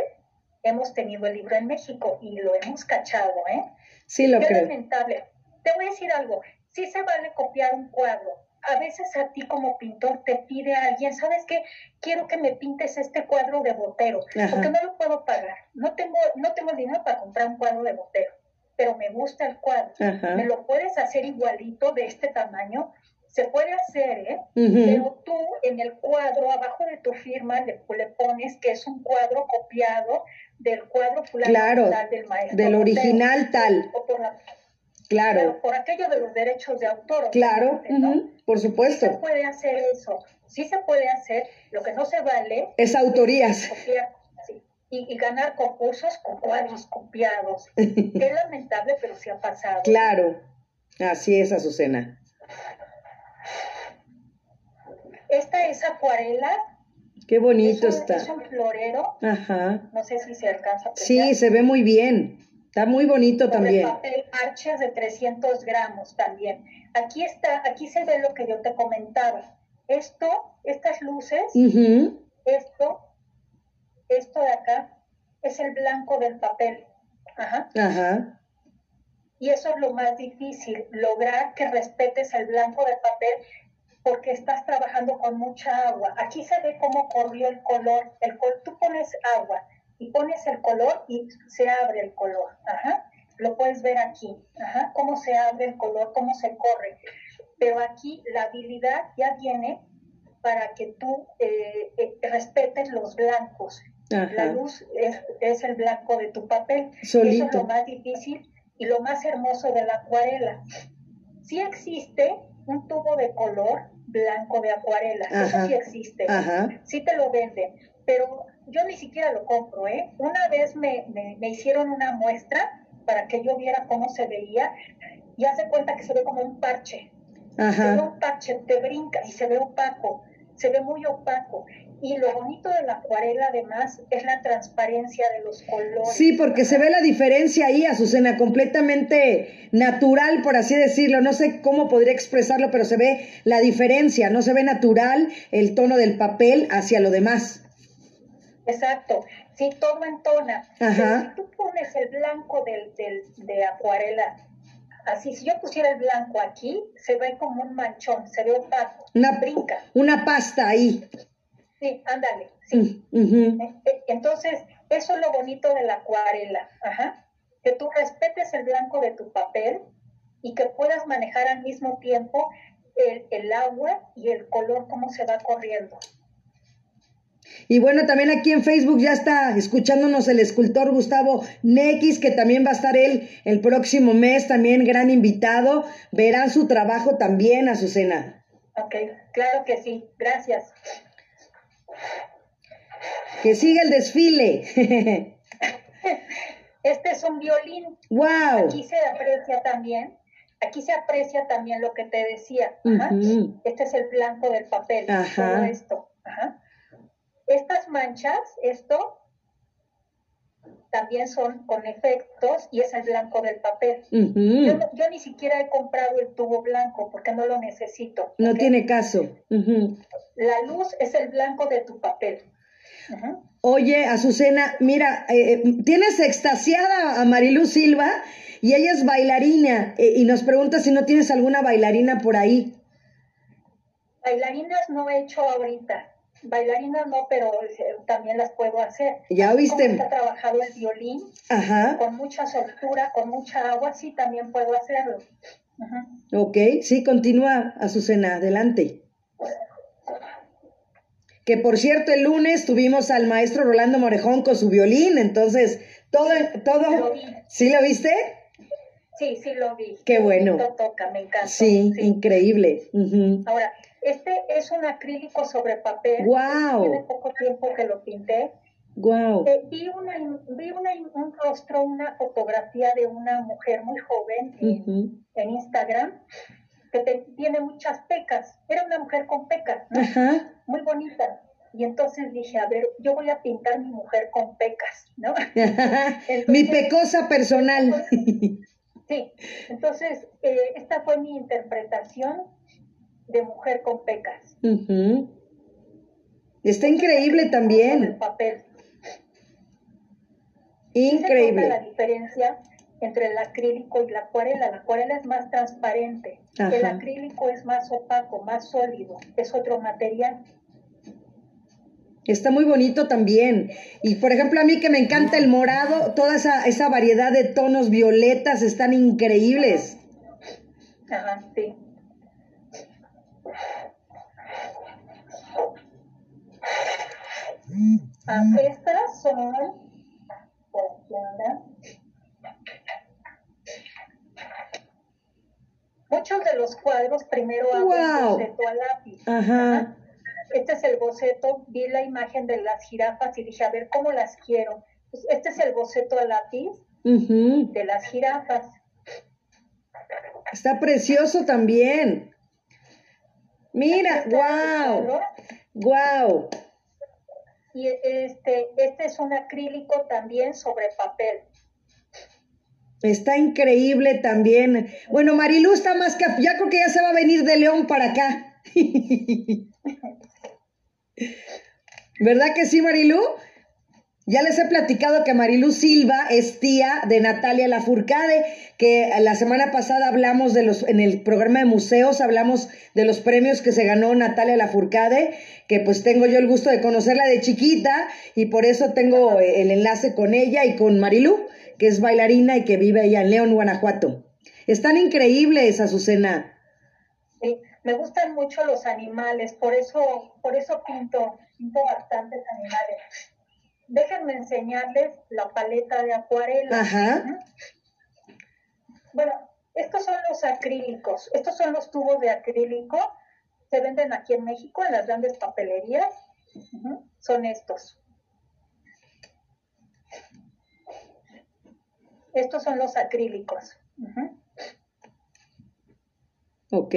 hemos tenido el libro en México y lo hemos cachado, ¿eh? Sí, lo Qué creo. lamentable. Te voy a decir algo, sí se vale copiar un cuadro. A veces a ti como pintor te pide a alguien, ¿sabes qué? Quiero que me pintes este cuadro de Botero, Ajá. porque no lo puedo pagar. No tengo, no tengo dinero para comprar un cuadro de Botero, pero me gusta el cuadro. Ajá. ¿Me lo puedes hacer igualito de este tamaño? Se puede hacer, ¿eh? Pero tú en el cuadro, abajo de tu firma, le, le pones que es un cuadro copiado del cuadro fulano Claro, tal del maestro. del Botero. original tal. O por, la- Claro, pero por aquello de los derechos de autor. claro, por Sí se supuesto. puede hacer eso, sí se puede hacer, lo que no se vale Es autorías. copiar sí, y, y ganar concursos con cuadros copiados. Qué lamentable, pero sí ha pasado. Claro, así es, Azucena. Esta es acuarela, Qué bonito es un, está. es un florero, Ajá. no sé si se alcanza a apreciar. Sí, se ve muy bien. Está muy bonito sobre también. papel parches de 300 gramos también. Aquí está, aquí se ve lo que yo te comentaba. Esto, estas luces, esto, esto de acá, es el blanco del papel. Ajá. Ajá. Y eso es lo más difícil, lograr que respetes el blanco del papel porque estás trabajando con mucha agua. Aquí se ve cómo corrió el color. El col tú pones agua y pones el color y se abre el color. Ajá. Lo puedes ver aquí. Ajá. Cómo se abre el color, cómo se corre. Pero aquí la habilidad ya viene para que tú eh, eh, respetes los blancos. La luz es, es el blanco de tu papel. Eso es lo más difícil y lo más hermoso de la acuarela. Sí existe un tubo de color blanco de acuarela, Ajá. eso sí existe, Ajá. sí te lo venden, pero yo ni siquiera lo compro, ¿eh? Una vez me, me, me hicieron una muestra para que yo viera cómo se veía y hace cuenta que se ve como un parche, se ve Ajá. un parche, te brinca y se ve opaco, se ve muy opaco. Y lo bonito de la acuarela además es la transparencia de los colores. Sí, porque se ve la diferencia ahí, Azucena, completamente natural, por así decirlo. No sé cómo podría expresarlo, pero se ve la diferencia. No se ve natural el tono del papel hacia lo demás. Exacto, sí, todo entona. Pero si tú pones el blanco del, del, de acuarela, así, si yo pusiera el blanco aquí, se ve como un manchón, se ve opaco, Una, brinca. una pasta ahí. Sí, ándale, sí. Mm. Eh, eh, Entonces, eso es lo bonito de la acuarela, ajá. Que tú respetes el blanco de tu papel y que puedas manejar al mismo tiempo el, el agua y el color, cómo se va corriendo. Y bueno, también aquí en Facebook ya está escuchándonos el escultor Gustavo Nex, que también va a estar él el próximo mes, también gran invitado. Verán su trabajo también, Azucena. Ok, claro que sí, gracias. Que siga el desfile. Este es un violín. ¡Wow! Aquí se aprecia también, aquí se aprecia también lo que te decía. Ajá. Este es el blanco del papel, Ajá. todo esto. Ajá. Estas manchas, esto también son con efectos y es el blanco del papel. Yo, Ujú. no- yo ni siquiera he comprado el tubo blanco porque no lo necesito. No tiene caso. La luz es el blanco de tu papel. Oye, Azucena, mira, eh, eh, tienes extasiada a Mariluz Silva y ella es bailarina eh, y nos pregunta si no tienes alguna bailarina por ahí. Bailarinas no he hecho ahorita. Bailarina no, pero eh, también las puedo hacer. Ya viste. Como he trabajado el violín, Ajá. con mucha soltura, con mucha agua, sí, también puedo hacerlo. Ajá. Ok, sí, continúa, Azucena, adelante. Que por cierto, el lunes tuvimos al maestro Rolando Morejón con su violín, entonces todo, todo, Lo vi. ¿sí lo viste? Sí, sí lo vi. Qué bueno. toca, me encanta. Sí, increíble. Ujú. Ahora, este es un acrílico sobre papel. Guau. Tiene poco tiempo que lo pinté. Guau. Eh, vi una, vi una, un rostro, una fotografía de una mujer muy joven en, Instagram que te- tiene muchas pecas. Era una mujer con pecas, ¿no? Ajá. muy bonita. Y entonces dije, a ver, yo voy a pintar mi mujer con pecas, ¿no? Mi pecosa personal. Sí, entonces eh, esta fue mi interpretación de mujer con pecas. Está increíble Con el también. papel. Sí se nota la Increíble. diferencia entre el acrílico y la acuarela. La acuarela es más transparente. El acrílico es más opaco, más sólido. Es otro material. Está muy bonito también. Y por ejemplo, a mí que me encanta el morado, toda esa, esa variedad de tonos violetas están increíbles. Ajá, sí. Ah, estas son. Muchos de los cuadros primero hago el Guau. boceto a lápiz. Ajá. Este es el boceto, vi la imagen de las jirafas y dije, a ver cómo las quiero. Pues este es el boceto a lápiz de las jirafas. Está precioso también. Mira, wow, wow. Y este, este es un acrílico también sobre papel. Está increíble también. Bueno, Marilu está más que... Ya creo que ya se va a venir de León para acá. ¿Verdad que sí, Marilu? Ya les he platicado que Marilu Silva es tía de Natalia Lafourcade, que la semana pasada hablamos de los, en el programa de museos, hablamos de los premios que se ganó Natalia Lafourcade, que pues tengo yo el gusto de conocerla de chiquita y por eso tengo eh, el enlace con ella y con Marilu, que es bailarina y que vive allá en León, Guanajuato. Están increíbles, Azucena. Sí, me gustan mucho los animales, por eso, por eso pinto, pinto bastantes animales. Déjenme enseñarles la paleta de acuarela. Ajá. Bueno, estos son los acrílicos, estos son los tubos de acrílico, se venden aquí en México en las grandes papelerías, son estos. Estos son los acrílicos. Ujú. Ok.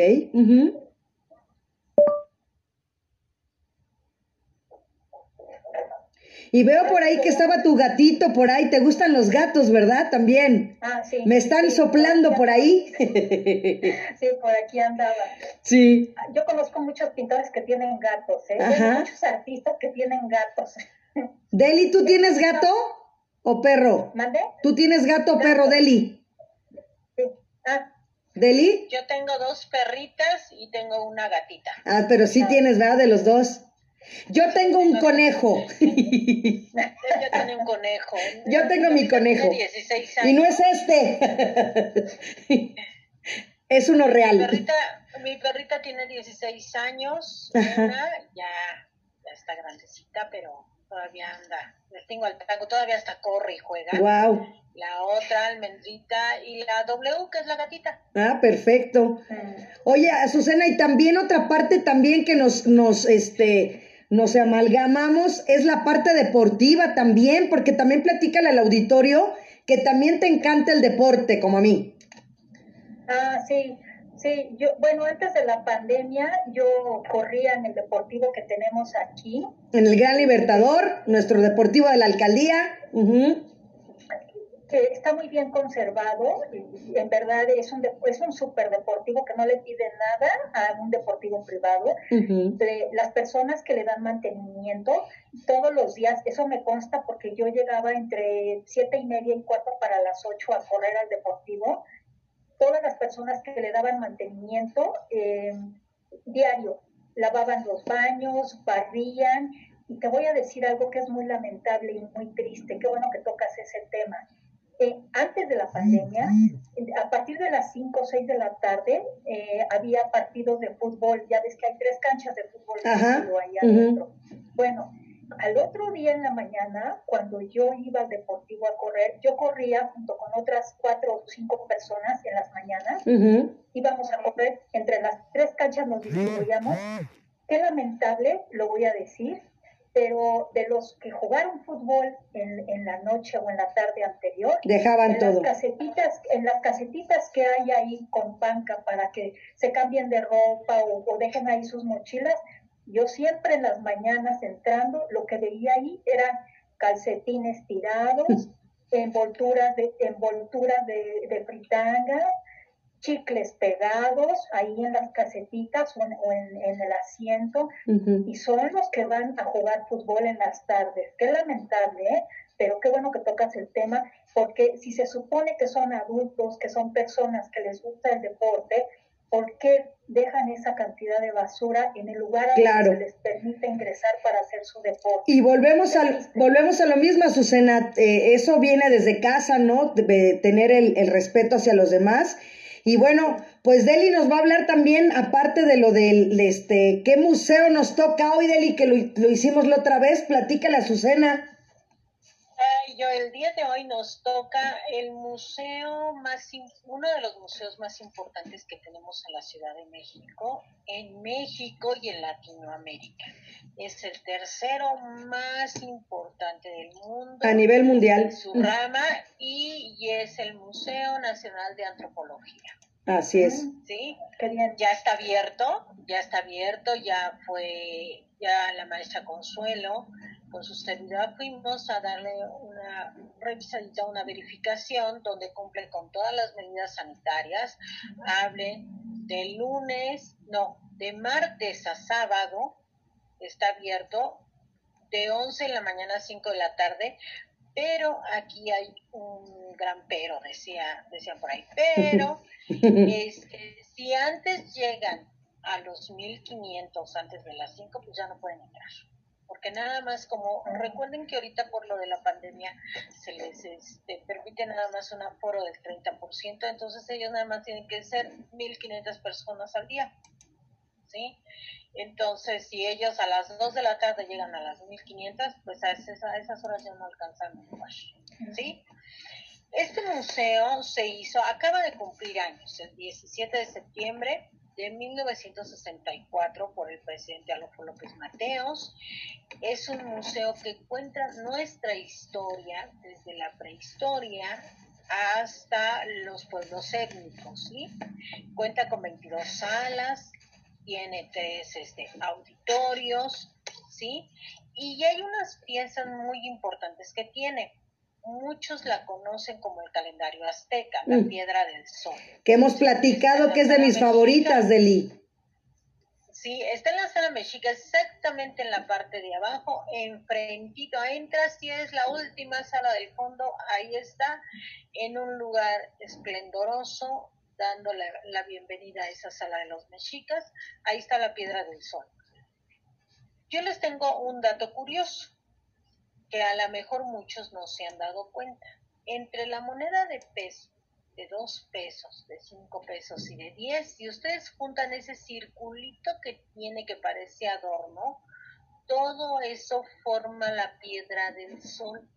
Y veo por ahí que estaba tu gatito por ahí. ¿Te gustan los gatos, verdad? También. Ah, sí. Me están Sí, soplando por ahí. Sí, por aquí andaba. sí. Yo conozco muchos pintores que tienen gatos, ¿eh? Ajá. Hay muchos artistas que tienen gatos. Deli, ¿tú tienes gato o perro? ¿Mande? ¿Tú tienes gato o perro, Deli? Sí. Ah, ¿Deli? Yo tengo dos perritas y tengo una gatita. Ah, pero sí tienes, ¿verdad? De los dos. Yo tengo un conejo. Yo tengo un conejo. Yo tengo mi conejo. Tiene 16 años. Y no es este. es uno Mi real. perrita, mi perrita tiene 16 años. Una ya, ya está grandecita, pero todavía anda. Les tengo al tango, todavía hasta corre y juega. Wow. La otra, almendrita, y la W, que es la gatita. Ah, perfecto. mm, Oye, Azucena, y también otra parte también que nos, nos, este, nos amalgamamos es la parte deportiva también, porque también platícale al auditorio que también te encanta el deporte, como a mí. ah, sí, sí. Yo, bueno, antes de la pandemia yo corría en el deportivo que tenemos aquí. En el Gran Libertador, nuestro deportivo de la alcaldía. ujú. Que está muy bien conservado y en verdad es un, de- es un super deportivo que no le pide nada a un deportivo privado. De las personas que le dan mantenimiento todos los días, eso me consta porque yo llegaba entre siete y media y cuarto para las ocho a correr al deportivo. Todas las personas que le daban mantenimiento eh, diario, lavaban los baños, barrían, y te voy a decir algo que es muy lamentable y muy triste, qué bueno que tocas ese tema. Eh, antes de la pandemia, a partir de las 5 o 6 de la tarde, eh, había partidos de fútbol, ya ves que hay tres canchas de fútbol ahí adentro. Bueno, al otro día en la mañana, cuando yo iba al deportivo a correr, yo corría junto con otras cuatro o cinco personas en las mañanas, íbamos a correr entre las tres canchas, nos distribuíamos. Qué lamentable, lo voy a decir, pero de los que jugaron fútbol en, en, la noche o en la tarde anterior, dejaban en todo. Las casetitas, en las casetitas que hay ahí con panca para que se cambien de ropa o, o dejen ahí sus mochilas, yo siempre en las mañanas entrando, lo que veía ahí eran calcetines tirados, envolturas de, envolturas de, de fritanga, chicles pegados ahí en las casetitas o en, el asiento y son los que van a jugar fútbol en las tardes. Qué lamentable, ¿eh? pero qué bueno que tocas el tema, porque si se supone que son adultos, que son personas que les gusta el deporte, ¿por qué dejan esa cantidad de basura en el lugar a donde se les permite ingresar para hacer su deporte? Y volvemos, a, volvemos a lo mismo, Azucena, eh, eso viene desde casa, ¿no? De, tener el, el respeto hacia los demás y bueno, pues Deli nos va a hablar también, aparte de lo del, este, qué museo nos toca hoy, Deli, que lo, lo hicimos la otra vez, platícale a Azucena. El día de hoy nos toca el museo más, uno de los museos más importantes que tenemos en la Ciudad de México, en México y en Latinoamérica. Es el tercero más importante del mundo. A nivel mundial. su rama y, y es el Museo Nacional de Antropología. Así es. Sí, ya está abierto, ya está abierto, ya fue, ya la maestra Consuelo con su servidor fuimos a darle una revisadita, una verificación donde cumple con todas las medidas sanitarias. Hable de lunes, no, de martes a sábado, está abierto, de 11 de la mañana a 5 de la tarde, pero aquí hay un gran pero, decía, decían por ahí, pero es que si antes llegan a los 1500 antes de las 5, pues ya no pueden entrar porque nada más como, recuerden que ahorita por lo de la pandemia se les este, permite nada más un aforo del 30%, entonces ellos nada más tienen que ser 1.500 personas al día, ¿sí? Entonces, si ellos a las 2 de la tarde llegan a las 1.500, pues a esas, a horas ya no alcanzan ¿sí? Este museo se hizo, acaba de cumplir años, el 17 de septiembre de 1964 por el presidente Adolfo López Mateos. Es un museo que cuenta nuestra historia desde la prehistoria hasta los pueblos étnicos, ¿sí? Cuenta con 22 salas, tiene tres este, auditorios, ¿sí? Y hay unas piezas muy importantes que tiene muchos la conocen como el calendario azteca, la mm. piedra del sol. Que hemos platicado que es de mis favoritas, Deli. Sí, está en la sala mexica, exactamente en la parte de abajo, enfrentito, entras y es la última sala del fondo, ahí está, en un lugar esplendoroso, dando la, la bienvenida a esa sala de los mexicas, ahí está la piedra del sol. Yo les tengo un dato curioso que a lo mejor muchos no se han dado cuenta. Entre la moneda de peso, de dos pesos, de cinco pesos y de diez, si ustedes juntan ese circulito que tiene que parece adorno, todo eso forma la piedra del sol.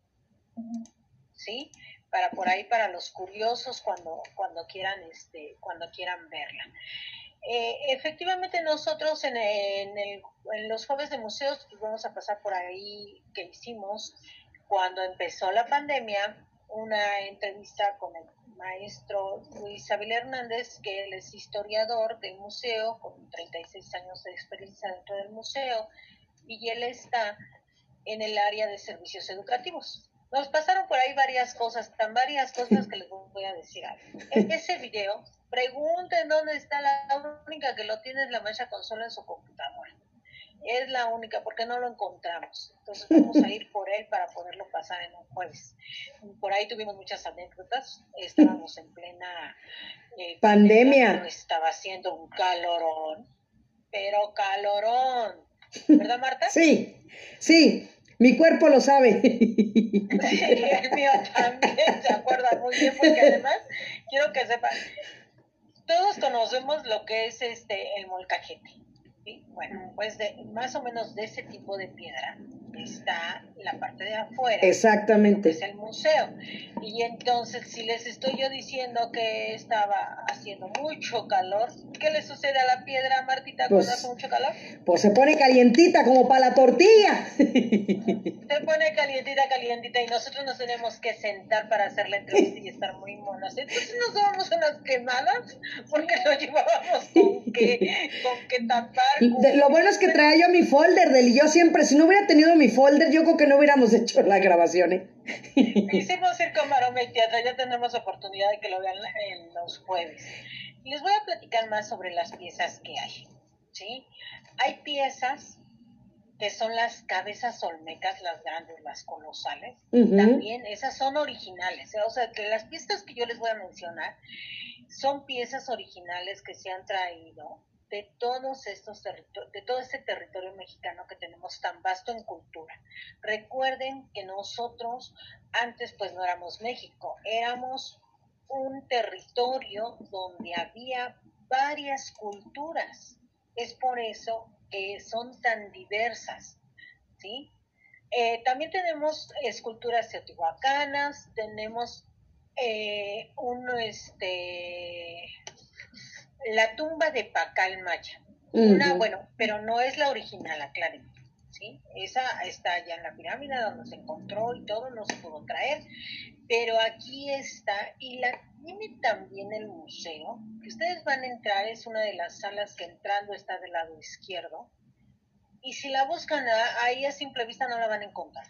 ¿Sí? Para por ahí, para los curiosos cuando, cuando quieran, este, cuando quieran verla. Eh, efectivamente nosotros en, en, los jueves de museos pues vamos a pasar por ahí que hicimos cuando empezó la pandemia una entrevista con el maestro Luis Abel Hernández, que él es historiador del museo, con 36 años de experiencia dentro del museo, y él está en el área de servicios educativos. Nos pasaron por ahí varias cosas, tan varias cosas que les voy a decir. En ese video Pregunten dónde está la única que lo tiene es la maestra consola en su computadora. Es la única porque no lo encontramos. Entonces vamos a ir por él para poderlo pasar en un jueves. Por ahí tuvimos muchas anécdotas. Estábamos en plena eh, pandemia. Estaba haciendo un calorón. pero calorón. ¿Verdad, Marta? Sí, sí, mi cuerpo lo sabe. Sí, el mío también se acuerda muy bien, porque además quiero que sepan, todos conocemos lo que es este el molcajete. Bueno, pues de, más o menos de ese tipo de piedra está la parte de afuera. Exactamente. es el museo. Y entonces, si les estoy yo diciendo que estaba haciendo mucho calor, ¿qué le sucede a la piedra, Martita, cuando pues, hace mucho calor? Pues se pone calientita como para la tortilla. Se pone calientita, calientita, y nosotros nos tenemos que sentar para hacer la entrevista y estar muy monas. Entonces nos dábamos unas quemadas porque lo llevábamos con que, con que tapar. lo bueno es que traía yo mi folder del y yo siempre, si no hubiera tenido mi folder, yo creo que no hubiéramos hecho la grabación, ¿eh? Hicimos el Comaroma y Teatro, ya tenemos oportunidad de que lo vean en los jueves. Les voy a platicar más sobre las piezas que hay, ¿sí? Hay piezas que son las cabezas olmecas, las grandes, las colosales. También esas son originales, ¿eh? o sea, que las piezas que yo les voy a mencionar son piezas originales que se han traído de todos estos de todo este territorio mexicano que tenemos tan vasto en cultura. Recuerden que nosotros antes pues no éramos México, éramos un territorio donde había varias culturas. Es por eso que son tan diversas, ¿sí? Eh, también tenemos esculturas teotihuacanas, tenemos eh, un, este, la tumba de Pacal Maya. Una, bueno, pero no es la original, aclaren. ¿sí? Esa está allá en la pirámide donde se encontró y todo, no se pudo traer. Pero aquí está, y la tiene también el museo, que ustedes van a entrar, es una de las salas que entrando está del lado izquierdo. Y si la buscan ahí a simple vista no la van a encontrar,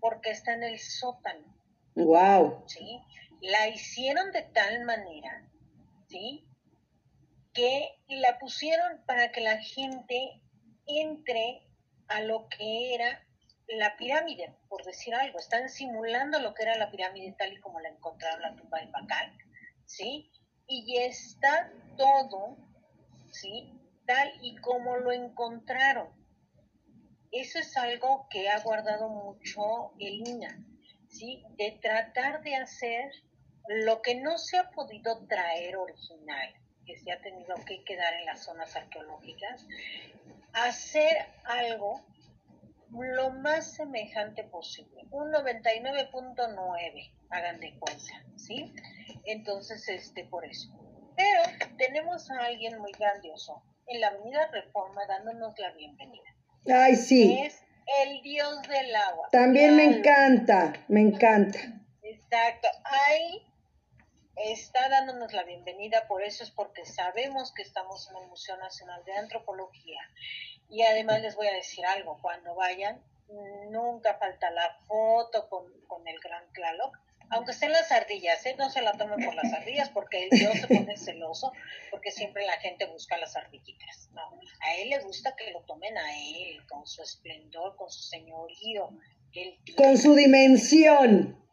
porque está en el sótano. Wow. ¿Sí? La hicieron de tal manera, ¿sí? Que la pusieron para que la gente entre a lo que era la pirámide, por decir algo. Están simulando lo que era la pirámide tal y como la encontraron la tumba del Bacal, ¿sí? Y está todo, ¿sí? Tal y como lo encontraron. Eso es algo que ha guardado mucho el INA, ¿sí? De tratar de hacer lo que no se ha podido traer original, que se ha tenido que quedar en las zonas arqueológicas, hacer algo lo más semejante posible, un 99.9, hagan de cuenta, ¿sí? Entonces, este, por eso. Pero tenemos a alguien muy grandioso en la Avenida Reforma dándonos la bienvenida. Ay, sí. Es el dios del agua. También me encanta, me encanta. Exacto. Hay está dándonos la bienvenida, por eso es porque sabemos que estamos en el Museo Nacional de Antropología. Y además les voy a decir algo, cuando vayan, nunca falta la foto con, el gran Tlaloc, aunque estén las ardillas, ¿eh? no se la tomen por las ardillas porque el Dios se pone celoso, porque siempre la gente busca las ardillitas. No, a él le gusta que lo tomen a él, con su esplendor, con su señorío. con su dimensión.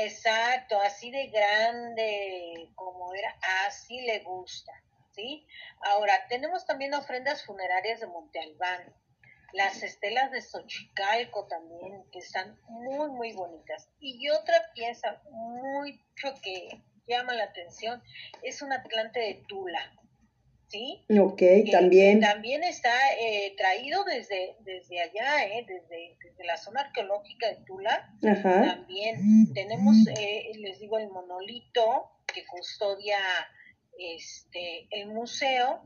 Exacto, así de grande como era, así le gusta, ¿sí? Ahora, tenemos también ofrendas funerarias de Monte Albán, las estelas de Xochicalco también, que están muy, muy bonitas. Y otra pieza mucho que llama la atención es un Atlante de Tula, ¿sí? Ok, también. también está eh, traído desde, desde allá, eh, desde, desde, la zona arqueológica de Tula. También tenemos, eh, les digo, el monolito que custodia este, el museo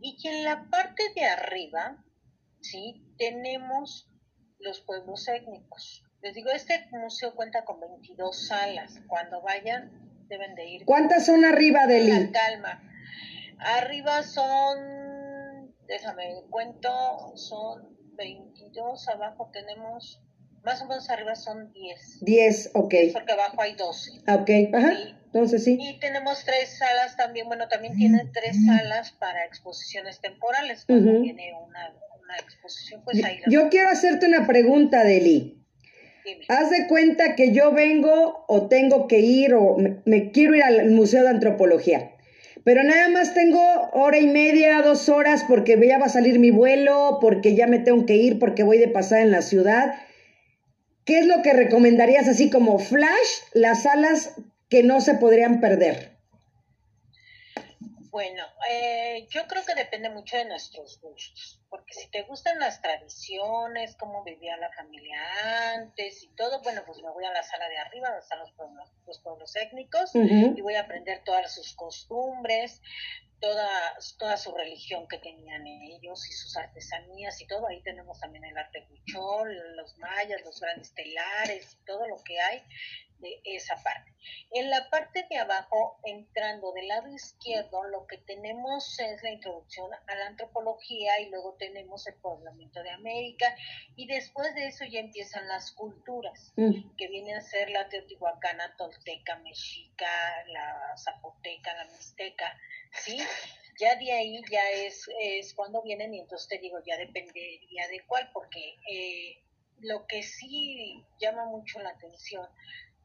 y que en la parte de arriba, ¿sí? Tenemos los pueblos étnicos. Les digo, este museo cuenta con 22 salas. Cuando vayan, deben de ir. ¿Cuántas son arriba de calma Arriba son, déjame cuento, son 22, abajo tenemos, más o menos arriba son 10. 10, ok. Porque abajo hay 12. Ok, ajá. Entonces sí. Y tenemos tres salas también, bueno, también tiene tres salas para exposiciones temporales. Cuando tiene una, una, exposición, pues ahí. Yo quiero hacerte una pregunta, Deli. Haz de cuenta que yo vengo o tengo que ir o me quiero ir al Museo de Antropología pero nada más tengo hora y media, dos horas, porque ya va a salir mi vuelo, porque ya me tengo que ir, porque voy de pasada en la ciudad. ¿Qué es lo que recomendarías así como flash, las salas que no se podrían perder? Bueno, eh, yo creo que depende mucho de nuestros gustos, porque si te gustan las tradiciones, cómo vivía la familia antes y todo, bueno, pues me voy a la sala de arriba, donde están los pueblos, los pueblos étnicos, y voy a aprender todas sus costumbres, toda, toda su religión que tenían ellos y sus artesanías y todo. Ahí tenemos también el arte huichol, los mayas, los grandes telares y todo lo que hay de esa parte. En la parte de abajo, entrando del lado izquierdo, lo que tenemos es la introducción a la antropología y luego tenemos el poblamiento de América y después de eso ya empiezan las culturas, mm. que vienen a ser la teotihuacana, tolteca, mexica, la zapoteca, la mixteca, ¿sí? Ya de ahí ya es, es cuando vienen y entonces te digo, ya dependería de cuál, porque eh, lo que sí llama mucho la atención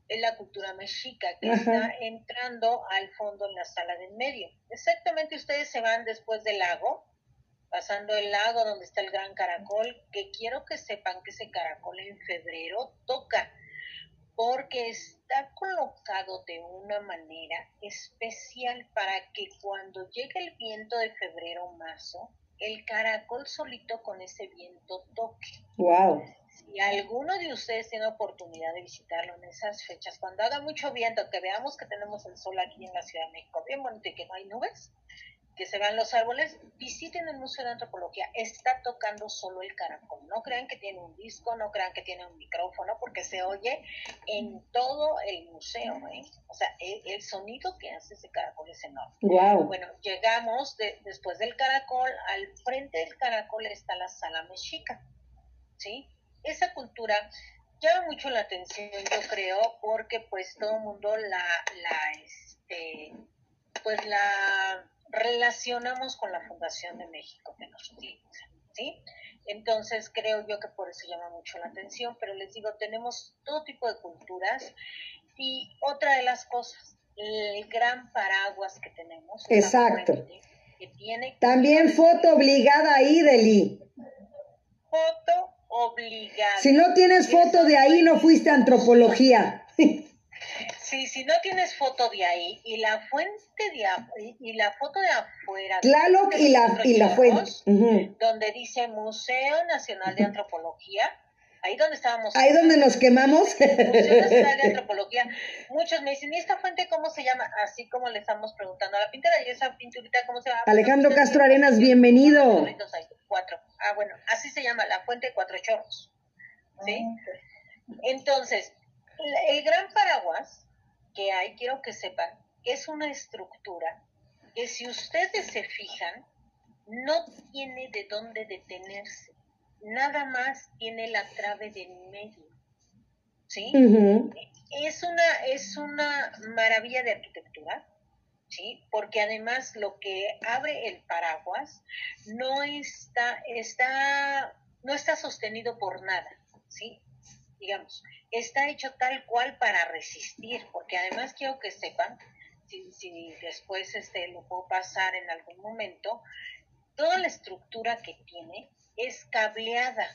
es la cultura mexica que está entrando al fondo en la sala del medio. Exactamente ustedes se van después del lago, pasando el lago donde está el gran caracol, que quiero que sepan que ese caracol en febrero toca, porque está colocado de una manera especial para que cuando llegue el viento de febrero o marzo, el caracol solito con ese viento toque. Wow si alguno de ustedes tiene oportunidad de visitarlo en esas fechas, cuando haga mucho viento, que veamos que tenemos el sol aquí en la Ciudad de México, bien bonito y que no hay nubes, que se vean los árboles, visiten el Museo de Antropología. Está tocando solo el caracol. No crean que tiene un disco, no crean que tiene un micrófono, porque se oye en todo el museo. ¿eh? O sea, el, sonido que hace ese caracol es enorme. Bueno, llegamos después del caracol, al frente del caracol está la sala mexica. ¿Sí? Esa cultura llama mucho la atención, yo creo, porque pues todo el mundo la, la, este, pues la relacionamos con la Fundación de México que nos utiliza, ¿sí? Entonces creo yo que por eso llama mucho la atención, pero les digo, tenemos todo tipo de culturas y otra de las cosas, el gran paraguas que tenemos. Exacto. Que tiene También foto obligada ahí, Deli. Foto obligado. Si no tienes foto de ahí, no fuiste a antropología. Sí, si no tienes foto de ahí y la fuente de y la foto de afuera. Tlaloc y la, y la fuente. Donde dice Museo Nacional de Antropología. Ahí donde estábamos. Ahí donde nos quemamos. De Antropología. Muchos me dicen, ¿y esta fuente cómo se llama? Así como le estamos preguntando a la pintura. ¿Y esa pinturita cómo se llama? Alejandro Castro Arenas, bienvenido. Cuatro. Ah, bueno, así se llama, la fuente de Cuatro Chorros. ¿Sí? Entonces, el gran paraguas que hay, quiero que sepan, es una estructura que si ustedes se fijan, no tiene de dónde detenerse. Nada más tiene la trave de medio. ¿Sí? Es una, es una maravilla de arquitectura ¿sí? Porque además lo que abre el paraguas no está, está, no está sostenido por nada, ¿sí? Digamos, está hecho tal cual para resistir, porque además quiero que sepan, si, si después este, lo puedo pasar en algún momento, toda la estructura que tiene es cableada,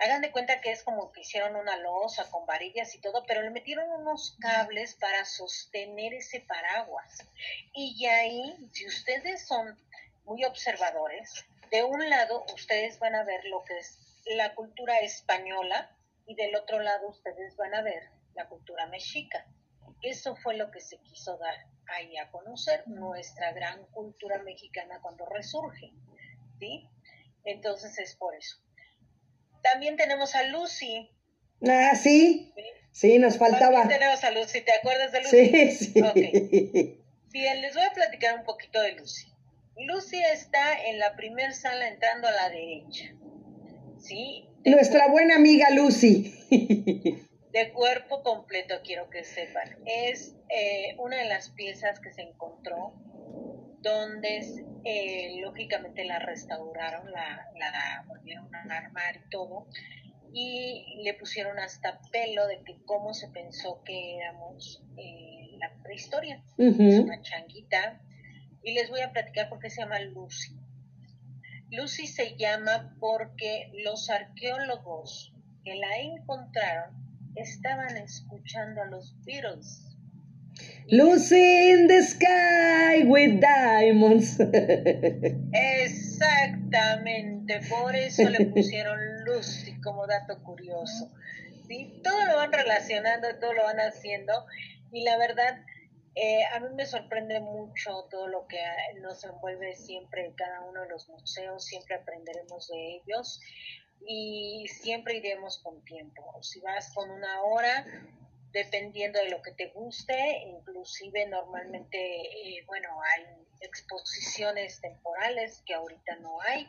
Hagan de cuenta que es como que hicieron una losa con varillas y todo, pero le metieron unos cables para sostener ese paraguas. Y ahí, si ustedes son muy observadores, de un lado ustedes van a ver lo que es la cultura española y del otro lado ustedes van a ver la cultura mexica. Eso fue lo que se quiso dar ahí a conocer, nuestra gran cultura mexicana cuando resurge. ¿sí? Entonces es por eso. También tenemos a Lucy. Ah, sí. Sí, nos faltaba. También tenemos a Lucy. ¿Te acuerdas de Lucy? Sí, sí. Bien, les voy a platicar un poquito de Lucy. Lucy está en la primer sala entrando a la derecha. ¿Sí? Nuestra buena amiga Lucy. de cuerpo completo, quiero que sepan. Es eh, una de las piezas que se encontró donde eh, lógicamente la restauraron, la, la volvieron a armar y todo, y le pusieron hasta pelo de que cómo se pensó que éramos eh, la prehistoria. Es una changuita y les voy a platicar por qué se llama Lucy. Lucy se llama porque los arqueólogos que la encontraron estaban escuchando a los Beatles. Lucy in the sky with diamonds. Exactamente, por eso le pusieron Lucy como dato curioso. ¿sí? Todo lo van relacionando, todo lo van haciendo y la verdad eh, a mí me sorprende mucho todo lo que nos envuelve siempre en cada uno de los museos, siempre aprenderemos de ellos y siempre iremos con tiempo. Si vas con una hora, dependiendo de lo que te guste, inclusive normalmente, eh, bueno, hay exposiciones temporales que ahorita no hay.